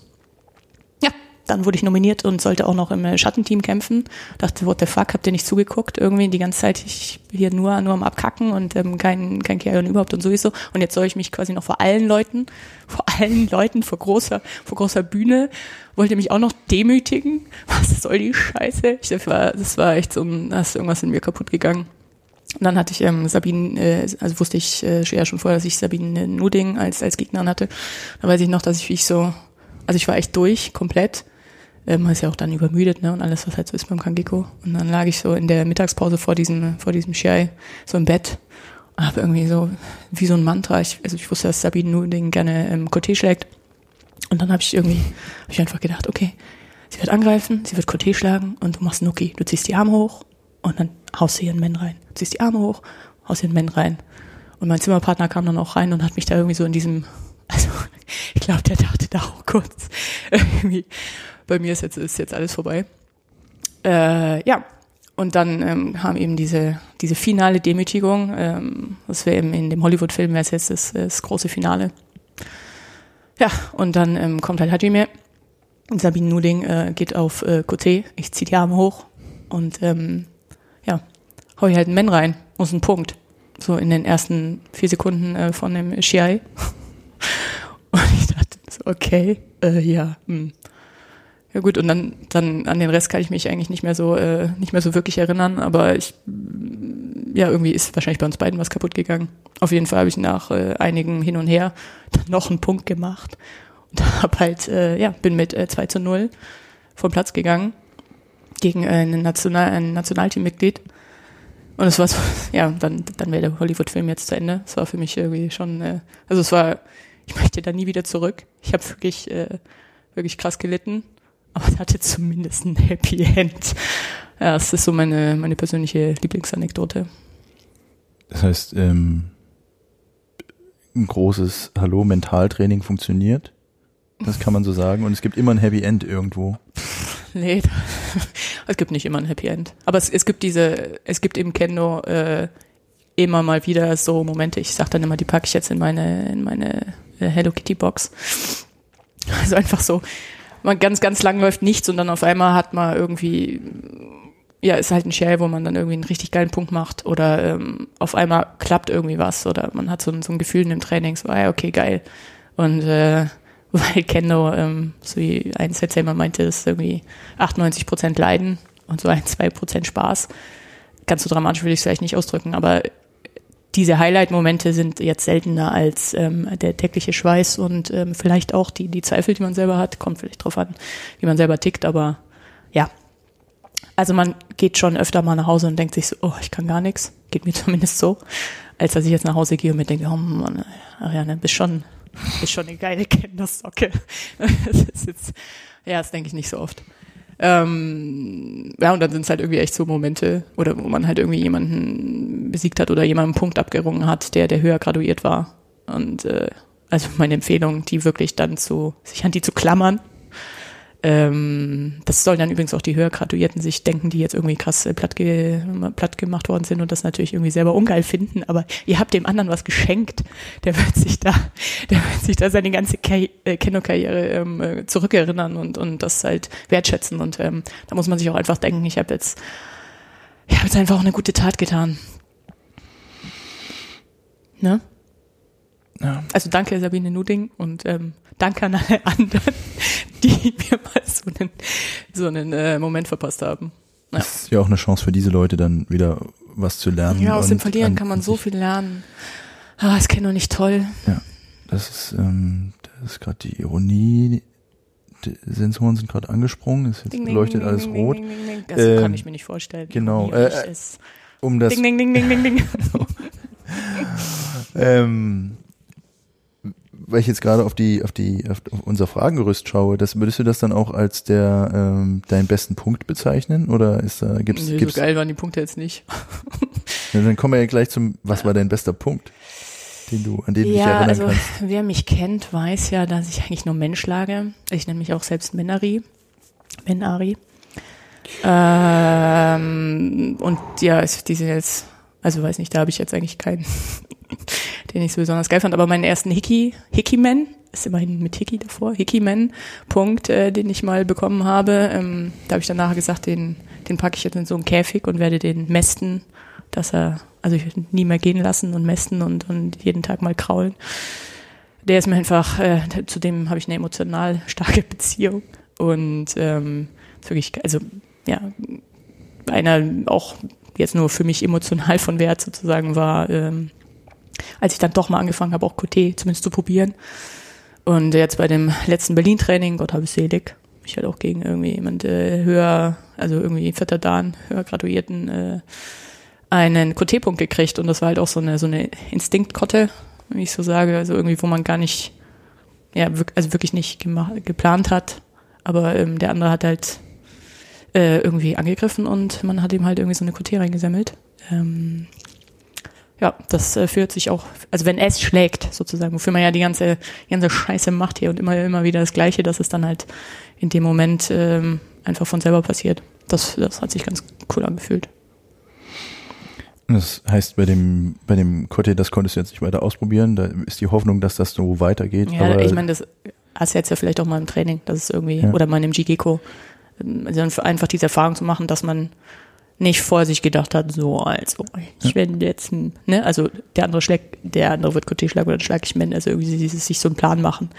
Ja, dann wurde ich nominiert und sollte auch noch im äh, Schattenteam kämpfen. Dachte, what the fuck, habt ihr nicht zugeguckt? Irgendwie die ganze Zeit ich hier nur, nur am Abkacken und ähm, kein, kein Kerl überhaupt und sowieso. Und jetzt soll ich mich quasi noch vor allen Leuten, vor allen Leuten, vor großer, vor großer Bühne, wollt ihr mich auch noch demütigen? Was soll die Scheiße? Ich, das war, das war echt so da ist irgendwas in mir kaputt gegangen. Und dann hatte ich ähm, Sabine, äh, also wusste ich äh, ja schon vorher, dass ich Sabine Nuding als, als Gegnerin hatte. Da weiß ich noch, dass ich wie ich so, also ich war echt durch, komplett. Ähm, man ist ja auch dann übermüdet, ne, und alles, was halt so ist beim Kangeko. Und dann lag ich so in der Mittagspause vor diesem, vor diesem Shai, so im Bett. Und habe irgendwie so, wie so ein Mantra, ich, also ich wusste, dass Sabine Nuding gerne ähm, Coté schlägt. Und dann habe ich irgendwie, habe ich einfach gedacht, okay, sie wird angreifen, sie wird Coté schlagen und du machst Nuki. Du ziehst die Arme hoch und dann haust hier einen Men rein. Ziehst die Arme hoch, haust hier einen Men rein. Und mein Zimmerpartner kam dann auch rein und hat mich da irgendwie so in diesem, also ich glaube, der dachte da auch kurz, irgendwie, bei mir ist jetzt, ist jetzt alles vorbei. Äh, ja, und dann ähm, kam eben diese, diese finale Demütigung. Ähm, das wäre eben in dem Hollywood-Film, wäre es jetzt das, das große Finale. Ja, und dann ähm, kommt halt Hajime. Sabine Nuding äh, geht auf äh, Coté. Ich ziehe die Arme hoch und ähm, hau ich halt einen Men rein. Muss ein Punkt. So in den ersten vier Sekunden äh, von dem Shiai. Und ich dachte so, okay, äh, ja, hm. Ja gut, und dann, dann an den Rest kann ich mich eigentlich nicht mehr so, äh, nicht mehr so wirklich erinnern, aber ich, ja, irgendwie ist wahrscheinlich bei uns beiden was kaputt gegangen. Auf jeden Fall habe ich nach äh, einigen hin und her dann noch einen Punkt gemacht und hab halt, äh, ja, bin mit äh, 2 zu 0 vom Platz gegangen gegen äh, ein, National, ein Nationalteammitglied. Und es war so, ja, dann, dann wäre der Hollywood-Film jetzt zu Ende. Es war für mich irgendwie schon, äh, also es war, ich möchte da nie wieder zurück. Ich habe wirklich, äh, wirklich krass gelitten, aber es hatte zumindest ein Happy End. Ja, das ist so meine, meine persönliche Lieblingsanekdote. Das heißt, ähm, ein großes Hallo-Mentaltraining funktioniert. Das kann man so sagen. Und es gibt immer ein Happy End irgendwo. Nee, es gibt nicht immer ein Happy End. Aber es, es gibt diese, es gibt eben Kendo äh, immer mal wieder so Momente. Ich sag dann immer, die packe ich jetzt in meine, in meine äh, Hello Kitty Box. Also einfach so, man ganz, ganz lang läuft nichts und dann auf einmal hat man irgendwie, ja, ist halt ein Shell, wo man dann irgendwie einen richtig geilen Punkt macht oder ähm, auf einmal klappt irgendwie was oder man hat so, ein so ein Gefühl in dem Training, so, ah, okay, geil. Und äh, weil Kendo, ähm, so wie ein mal meinte, ist irgendwie 98 Prozent Leiden und so ein, zwei Prozent Spaß. Ganz so dramatisch will ich es vielleicht nicht ausdrücken, aber diese Highlight-Momente sind jetzt seltener als ähm, der tägliche Schweiß und ähm, vielleicht auch die, die Zweifel, die man selber hat. Kommt vielleicht drauf an, wie man selber tickt, aber ja. Also man geht schon öfter mal nach Hause und denkt sich so, oh, ich kann gar nichts. Geht mir zumindest so. Als dass ich jetzt nach Hause gehe und mir denke, oh Mann, Ariane, bist schon, ist schon eine geile Kindersocke. Das ist jetzt, ja, das denke ich nicht so oft. Ähm, ja, und dann sind es halt irgendwie echt so Momente, oder wo man halt irgendwie jemanden besiegt hat oder jemanden einen Punkt abgerungen hat, der, der höher graduiert war. Und äh, also meine Empfehlung, die wirklich dann zu, sich an die zu klammern ähm, das sollen dann übrigens auch die höher graduierten sich denken, die jetzt irgendwie krass äh, platt, ge platt gemacht worden sind und das natürlich irgendwie selber ungeil finden, aber ihr habt dem anderen was geschenkt, der wird sich da, der wird sich da seine ganze Ke äh, Keno-Karriere ähm, äh, zurückerinnern und, und das halt wertschätzen und ähm, da muss man sich auch einfach denken, ich habe jetzt, ich habe jetzt einfach auch eine gute Tat getan. Ne? Ja. Also danke Sabine Nuding und ähm, danke an alle anderen, die mir mal so einen, so einen äh, Moment verpasst haben. Ja. Das ist ja auch eine Chance für diese Leute dann wieder was zu lernen. Ja, aus dem Verlieren kann man so viel lernen. Ah, das kenne doch nicht toll. Ja, das ist, ähm, das ist gerade die Ironie. Die Sensoren sind gerade angesprungen, es jetzt leuchtet ding, alles ding, rot. Ding, das ähm, kann ich mir nicht vorstellen. Genau. Äh, um das. Ding, ding, ding, ding, ding, ding. ähm, weil ich jetzt gerade auf die, auf die, auf unser Fragengerüst schaue, das würdest du das dann auch als der ähm, deinen besten Punkt bezeichnen? Oder ist da gibt's, nee, gibt's so geil waren die Punkte jetzt nicht. Ja, dann kommen wir ja gleich zum, was war dein bester Punkt, den du, an den du dich Ja, erinnern also kannst? wer mich kennt, weiß ja, dass ich eigentlich nur Mensch schlage. Ich nenne mich auch selbst Menari. Menari. Ähm, und ja, ist diese jetzt, also weiß nicht, da habe ich jetzt eigentlich keinen, den ich so besonders geil fand, aber meinen ersten Hickey, Hickey-Man, ist immerhin mit Hickey davor, Hickey-Man, Punkt, äh, den ich mal bekommen habe, ähm, da habe ich dann nachher gesagt, den, den packe ich jetzt in so einen Käfig und werde den mästen, dass er, also ich werde nie mehr gehen lassen und mästen und, und jeden Tag mal kraulen. Der ist mir einfach, äh, zu dem habe ich eine emotional starke Beziehung und ähm, wirklich, also ja, einer auch jetzt nur für mich emotional von Wert sozusagen war, ähm, als ich dann doch mal angefangen habe, auch Coté zumindest zu probieren. Und jetzt bei dem letzten Berlin-Training, Gott habe ich selig, ich halt auch gegen irgendwie jemand äh, höher, also irgendwie vierter Dan, höher graduierten, äh, einen Coté-Punkt gekriegt. Und das war halt auch so eine, so eine Instinktkotte, wie ich so sage, also irgendwie, wo man gar nicht, ja, also wirklich nicht gemacht, geplant hat, aber ähm, der andere hat halt äh, irgendwie angegriffen und man hat ihm halt irgendwie so eine Coté reingesammelt. Ähm, ja, das äh, fühlt sich auch, also wenn es schlägt, sozusagen, wofür man ja die ganze, ganze Scheiße macht hier und immer, immer wieder das Gleiche, dass es dann halt in dem Moment ähm, einfach von selber passiert. Das, das hat sich ganz cool angefühlt. Das heißt, bei dem, bei dem Kotte, das konntest du jetzt nicht weiter ausprobieren. Da ist die Hoffnung, dass das so weitergeht. Ja, ich meine, das hast du jetzt ja vielleicht auch mal im Training, das ist irgendwie, Ja. oder mal im also einfach diese Erfahrung zu machen, dass man nicht vor sich gedacht hat, so, also, ich werde jetzt, ne, also der andere schlägt, der andere wird Coté schlagen oder dann schlage ich Men, also irgendwie dieses, sich so einen Plan machen.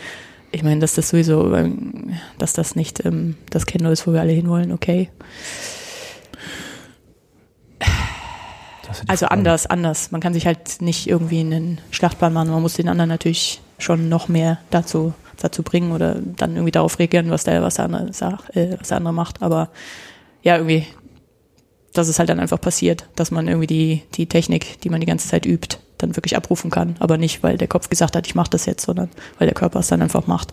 Ich meine, dass das sowieso, ähm, dass das nicht ähm, das Kendo ist, wo wir alle hinwollen, okay. Also Frage. anders, anders. Man kann sich halt nicht irgendwie einen Schlachtplan machen. Man muss den anderen natürlich schon noch mehr dazu, dazu bringen oder dann irgendwie darauf reagieren, was der, was der andere sagt, äh, was der andere macht. Aber ja, irgendwie, dass es halt dann einfach passiert, dass man irgendwie die, die Technik, die man die ganze Zeit übt, dann wirklich abrufen kann. Aber nicht, weil der Kopf gesagt hat, ich mache das jetzt, sondern weil der Körper es dann einfach macht.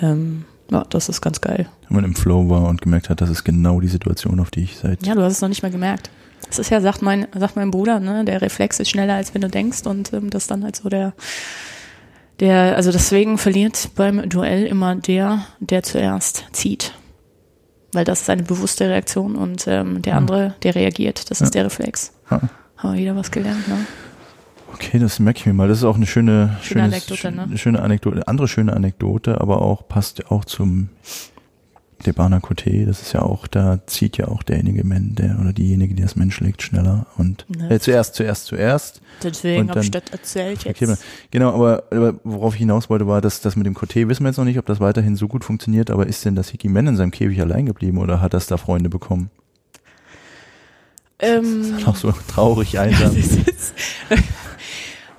Ähm, ja, das ist ganz geil. Wenn man im Flow war und gemerkt hat, das ist genau die Situation, auf die ich seit. Ja, du hast es noch nicht mal gemerkt. Das ist ja, sagt mein, sagt mein Bruder, ne, der Reflex ist schneller, als wenn du denkst und ähm, das dann halt so der, der, also deswegen verliert beim Duell immer der, der zuerst zieht. Weil das ist eine bewusste Reaktion und ähm, der Ja. andere, der reagiert. Das Ja. ist der Reflex. Ah, Haben wir wieder was gelernt, ne? Okay, das merke ich mir mal. Das ist auch eine schöne, Schöne schönes- Anekdote, ne? eine schöne Anekdote. Andere schöne Anekdote, aber auch passt auch zum Debana Coté. Das ist ja auch, da zieht ja auch derjenige der oder diejenige, die das Mensch legt, schneller und Ne. äh, zuerst, zuerst, zuerst. Deswegen habe ich das erzählt jetzt. genau, aber, aber worauf ich hinaus wollte, war, dass das mit dem Coté wissen wir jetzt noch nicht, ob das weiterhin so gut funktioniert, aber ist denn das Hickey Men in seinem Käfig allein geblieben oder hat das da Freunde bekommen? Ähm, Auch so traurig einsam. Das ist-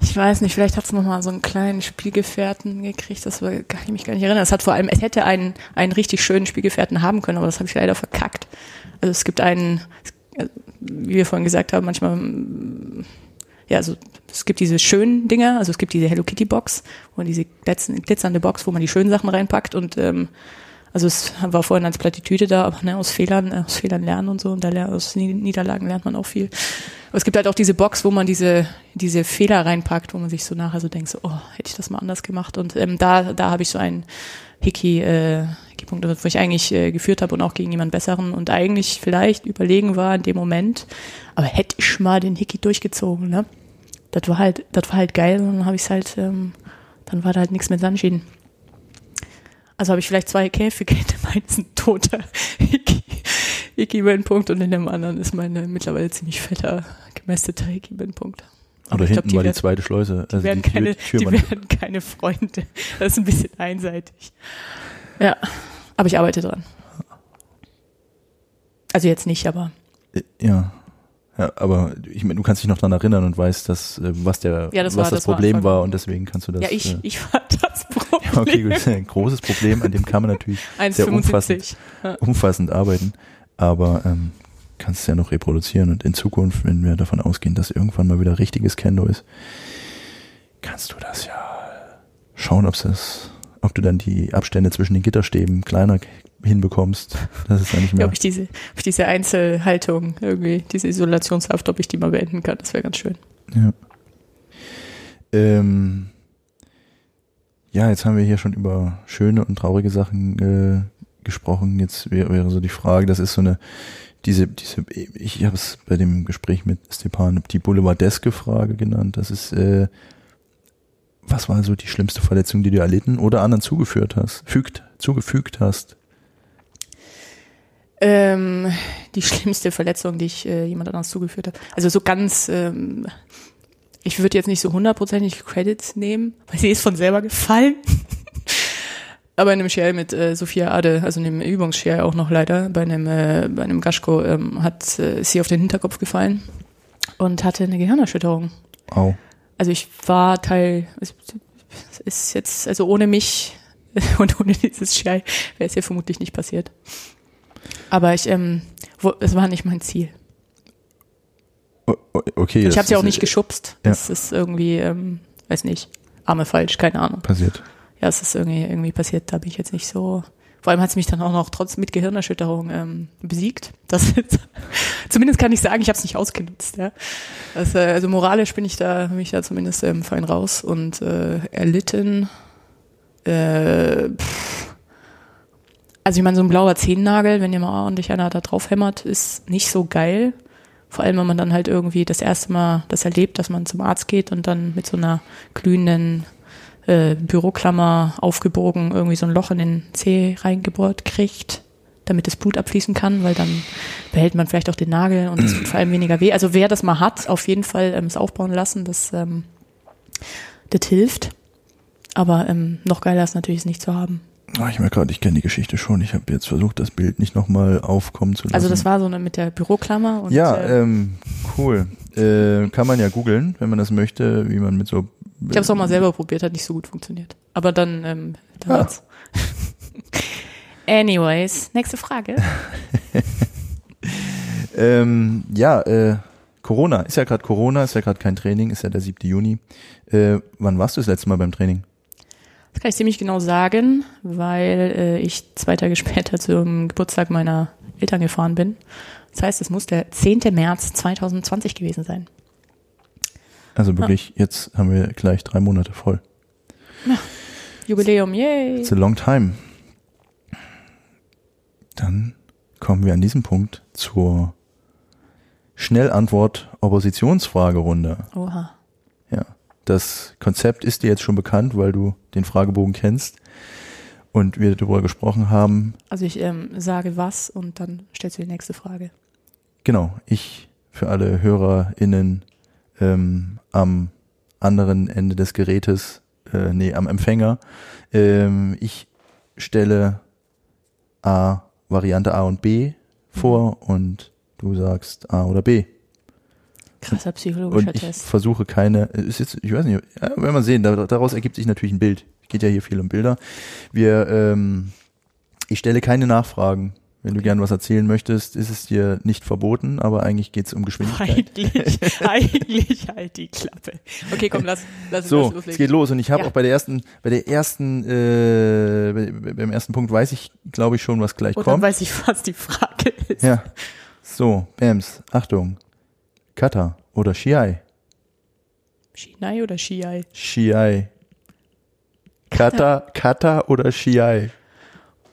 Ich weiß nicht, vielleicht hat es nochmal so einen kleinen Spielgefährten gekriegt, das kann ich mich gar nicht erinnern. Es hat vor allem, es hätte einen, einen richtig schönen Spielgefährten haben können, aber das habe ich leider verkackt. Also es gibt einen, wie wir vorhin gesagt haben, manchmal, ja, also es gibt diese schönen Dinger, also es gibt diese Hello Kitty Box, man diese glitzern- glitzernde Box, wo man die schönen Sachen reinpackt und ähm, also es war vorhin als Plattitüde da, aber ne, aus Fehlern, äh, aus Fehlern lernen und so und da ler- aus Ni- Niederlagen lernt man auch viel. Aber es gibt halt auch diese Box, wo man diese, diese Fehler reinpackt, wo man sich so nachher so denkt, so, oh, hätte ich das mal anders gemacht. Und ähm, da, da habe ich so einen Hickey, äh, Hickey-Punkt, wo ich eigentlich äh, geführt habe und auch gegen jemand Besseren und eigentlich vielleicht überlegen war in dem Moment, aber hätte ich mal den Hickey durchgezogen, ne? Das war halt, das war halt geil und dann habe ich es halt, ähm, dann war da halt nichts mit Sanshin. Also habe ich vielleicht zwei Käfige, in dem einen ist ein toter Hickey, Hickey-Punkt und in dem anderen ist meine mittlerweile ziemlich fetter, gemästeter Hickey-Punkt. Oder ich glaub, hinten war die zweite Schleuse. die werden keine, Tür, die werden keine Freunde. Das ist ein bisschen einseitig. Ja, aber ich arbeite dran. Also jetzt nicht, aber Äh, Ja. Ja, aber ich meine, du kannst dich noch dran erinnern und weißt, dass, äh, was der, Ja, das was war- das das war Problem Anfang. war und deswegen kannst du das. ja, ich, äh, ich war das Problem. ja, okay, gut. Ein großes Problem, an dem kann man natürlich sehr umfassend, 1,75. Ja. umfassend arbeiten, aber ähm, kannst es ja noch reproduzieren und in Zukunft, wenn wir davon ausgehen, dass irgendwann mal wieder richtiges Kendo ist, kannst du das ja schauen, ob das, ob du dann die Abstände zwischen den Gitterstäben kleiner hinbekommst. Das ist nicht mehr. Ja, ob ich diese, ob ich diese Einzelhaltung irgendwie, diese Isolationshaft, ob ich die mal beenden kann, das wäre ganz schön. Ja. Ähm, ja, jetzt haben wir hier schon über schöne und traurige Sachen äh, gesprochen. Jetzt wäre, wäre so die Frage, das ist so eine, diese, diese, ich habe es bei dem Gespräch mit Stepan die boulevardeske Frage genannt. Das ist, äh, was war so die schlimmste Verletzung, die du erlitten oder anderen zugeführt hast, fügt, zugefügt hast? Ähm, die schlimmste Verletzung, die ich äh, jemand anderes zugeführt habe. Also so ganz, ähm, ich würde jetzt nicht so hundertprozentig Credits nehmen, weil sie ist von selber gefallen. Aber in einem Share mit äh, Sophia Ade, also in einem Übungsshare auch noch leider, bei einem, äh, bei einem Gaschko, ähm, hat äh, sie auf den Hinterkopf gefallen und hatte eine Gehirnerschütterung. Au. Also ich war Teil, es ist jetzt, also ohne mich und ohne dieses Share wäre es ja vermutlich nicht passiert. Aber ich, ähm, wo, es war nicht mein Ziel. Okay. ich habe sie auch nicht geschubst. ja. Das ist irgendwie, ähm, weiß nicht, Arme falsch, keine Ahnung. Passiert. Ja, es ist irgendwie, irgendwie passiert, da bin ich jetzt nicht so. Vor allem hat es mich dann auch noch trotz mit Gehirnerschütterung ähm, besiegt. Das ist, zumindest kann ich sagen, ich habe es nicht ausgenutzt. Ja. Das, äh, also moralisch bin ich da, bin ich da zumindest ähm, fein raus und äh, erlitten. Äh, pff. Also ich meine, so ein blauer Zehennagel, wenn dir mal ordentlich einer da drauf hämmert, ist nicht so geil. Vor allem, wenn man dann halt irgendwie das erste Mal das erlebt, dass man zum Arzt geht und dann mit so einer glühenden äh, Büroklammer aufgebogen irgendwie so ein Loch in den Zeh reingebohrt kriegt, damit das Blut abfließen kann, weil dann behält man vielleicht auch den Nagel und es tut vor allem weniger weh. Also wer das mal hat, auf jeden Fall ähm, es aufbauen lassen, das, ähm, das hilft. Aber ähm, noch geiler ist natürlich es nicht zu haben. Ah, ich merke gerade, ich kenne die Geschichte schon. Ich habe jetzt versucht, das Bild nicht nochmal aufkommen zu lassen. Also das war so eine mit der Büroklammer und ja, äh, ähm, cool. Äh, kann man ja googeln, wenn man das möchte, wie man mit so. ich habe es auch mal selber probiert, hat nicht so gut funktioniert. Aber dann, ähm, dann Ah. hat's. Anyways, nächste Frage. Ähm, ja, äh, Corona, ist ja gerade Corona, ist ja gerade kein Training, ist ja der 7. Juni. Äh, wann warst du das letzte Mal beim Training? Das kann ich ziemlich genau sagen, weil äh, ich zwei Tage später zum Geburtstag meiner Eltern gefahren bin. Das heißt, es muss der 10. März 2020 gewesen sein. Also wirklich, jetzt haben wir gleich drei Monate voll. Jubiläum, yay! It's a long time. Dann kommen wir an diesem Punkt zur Schnellantwort-Oppositionsfragerunde. Oha. Das Konzept ist dir jetzt schon bekannt, weil du den Fragebogen kennst und wir darüber gesprochen haben. Also ich ähm, sage was und dann stellst du die nächste Frage. Genau, ich für alle HörerInnen ähm, am anderen Ende des Gerätes, äh, nee, am Empfänger. Ähm, ich stelle A, Variante A und B vor und du sagst A oder B. Krasser psychologischer Und ich Test. versuche keine, ist jetzt, ich weiß nicht, ja, werden wir sehen, da- daraus ergibt sich natürlich ein Bild. Geht ja hier viel um Bilder. Wir, ähm, ich stelle keine Nachfragen. Wenn du gern was erzählen möchtest, ist es dir nicht verboten, aber eigentlich geht es um Geschwindigkeit. Eigentlich, eigentlich halt die Klappe. Okay, komm, lass, lass, So, lass es loslegen. geht los und ich habe Ja. auch bei der ersten, bei der ersten, äh, bei, beim ersten Punkt weiß ich, glaube ich schon, was gleich dann kommt. weiß ich, was die Frage ist. Ja. So, Bams, Achtung. Kata oder Shiai? Shinai oder Shiai? Shiai. Kata, Kata oder Shiai?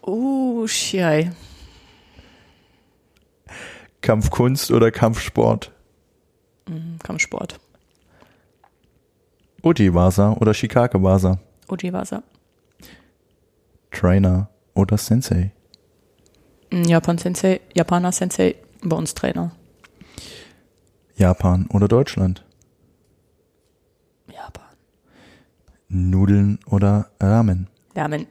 Oh, Shiai. Kampfkunst oder Kampfsport? Hm, Kampfsport. Ujiwasa oder Shikakewasa? Ojiwasa. Trainer oder Sensei? Hm, Japan Sensei, Japaner Sensei, bei uns Trainer. Japan oder Deutschland? Japan. Nudeln oder Ramen? Ramen.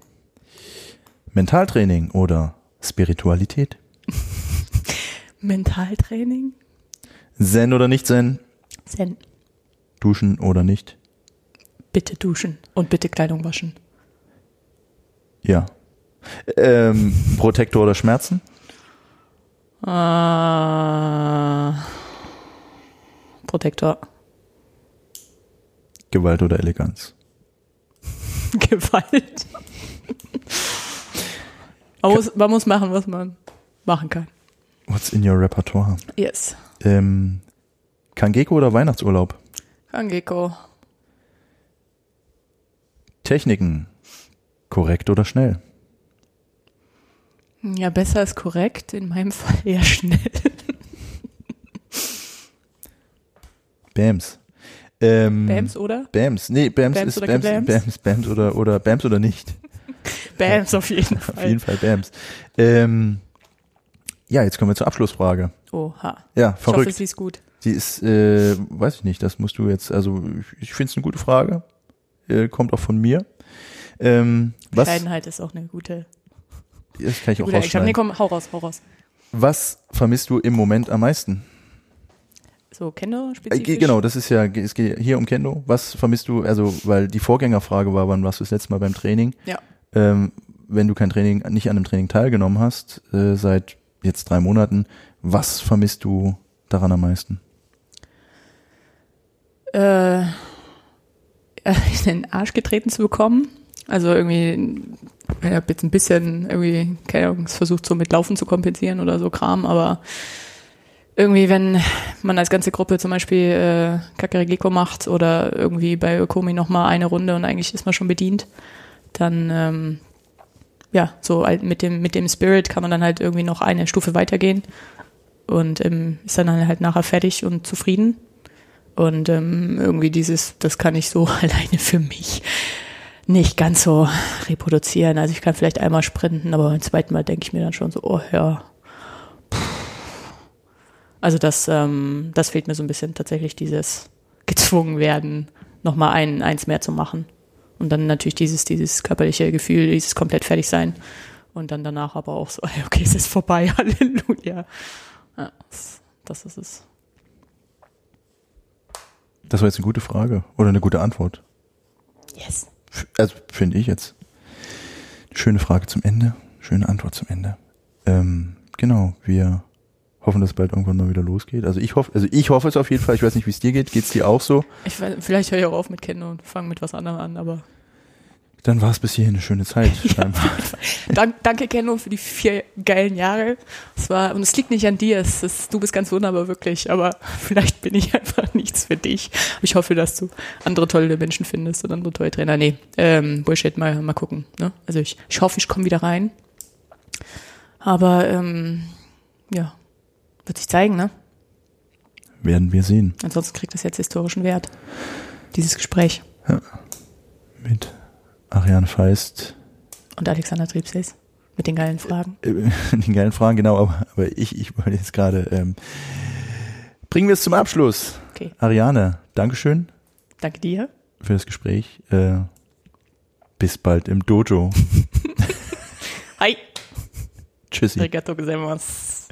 Mentaltraining oder Spiritualität? Mentaltraining. Zen oder nicht Zen? Zen. Duschen oder nicht? Bitte duschen und bitte Kleidung waschen. Ja. Ähm, Protektor oder Schmerzen? Äh, Protektor. Gewalt oder Eleganz? Gewalt. Man muss, man muss machen, was man machen kann. What's in your repertoire? Yes. Ähm, Kangeko oder Weihnachtsurlaub? Kangeko. Techniken. Korrekt oder schnell? Ja, besser ist korrekt. In meinem Fall eher schnell. Bams. Ähm, Bams oder? Bams. Nee, Bams, Bams ist Bams, Geblams? Bams, Bams oder, oder Bams oder nicht. Bams auf jeden Fall. Auf jeden Fall Bams. Ähm, ja, jetzt kommen wir zur Abschlussfrage. Oha. Ja, Ich hoffe, verrückt. sie ist gut. Die ist, äh, weiß ich nicht, das musst du jetzt, also ich, ich finde es eine gute Frage. Äh, kommt auch von mir. Ähm, was, Bescheidenheit ist auch eine gute, das kann ich auch gute Eigenschaft. Nee, rausschneiden. komm, hau raus, hau raus. Was vermisst du im Moment am meisten? So, Kendo Äh, genau, das ist ja, es geht hier um Kendo. Was vermisst du, also, weil die Vorgängerfrage war, wann warst du das letzte Mal beim Training? Ja. Ähm, wenn du kein Training, nicht an einem Training teilgenommen hast, äh, seit jetzt drei Monaten, was vermisst du daran am meisten? äh, in den Arsch getreten zu bekommen. Also irgendwie, ich habe jetzt ein bisschen irgendwie, keine Ahnung, es versucht so mit Laufen zu kompensieren oder so Kram, aber irgendwie, wenn man als ganze Gruppe zum Beispiel äh, Kakarigeko macht oder irgendwie bei Ökomi nochmal eine Runde und eigentlich ist man schon bedient, dann ähm, ja, so mit dem, mit dem Spirit kann man dann halt irgendwie noch eine Stufe weitergehen und ähm, ist dann halt nachher fertig und zufrieden. Und ähm, irgendwie dieses, das kann ich so alleine für mich nicht ganz so reproduzieren. Also ich kann vielleicht einmal sprinten, aber beim zweiten Mal denke ich mir dann schon so, oh ja. Also das, ähm, das fehlt mir so ein bisschen tatsächlich dieses gezwungen werden, nochmal ein, eins mehr zu machen. Und dann natürlich dieses, dieses körperliche Gefühl, dieses komplett fertig sein. Und dann danach aber auch so, okay, es ist vorbei, Halleluja. Ja, das, das ist es. Das war jetzt eine gute Frage oder eine gute Antwort. Yes. F- Also finde ich jetzt. Schöne Frage zum Ende, schöne Antwort zum Ende. Ähm, genau, wir hoffen, dass es bald irgendwann mal wieder losgeht. Also ich hoffe, also ich hoffe es auf jeden Fall. Ich weiß nicht, wie es dir geht. Geht's dir auch so? Ich, weiß- vielleicht höre ich auch auf mit Kendo und fange mit was anderem an, aber Dann war es bis hierhin eine schöne Zeit. scheinbar. Dank, danke Kendo für die vier geilen Jahre. Es war, und es liegt nicht an dir, es ist, du bist ganz wunderbar wirklich, aber vielleicht bin ich einfach nichts für dich. Ich hoffe, dass du andere tolle Menschen findest und andere tolle Trainer. Nee, ähm, Bullshit, mal, mal gucken. Ne? Also ich, ich hoffe, ich komme wieder rein. Aber ähm, ja, wird sich zeigen, ne? Werden wir sehen. Ansonsten kriegt das jetzt historischen Wert. Dieses Gespräch. Mit Ariane Feist. Und Alexander Triebsees mit den geilen Fragen. Äh, den geilen Fragen, genau, aber, aber ich, ich wollte jetzt gerade, ähm, bringen wir es zum Abschluss. Okay. Ariane, Dankeschön Danke dir. für das Gespräch. Äh, bis bald im Dojo. Hi. Tschüssi. Arigato gozaimasu.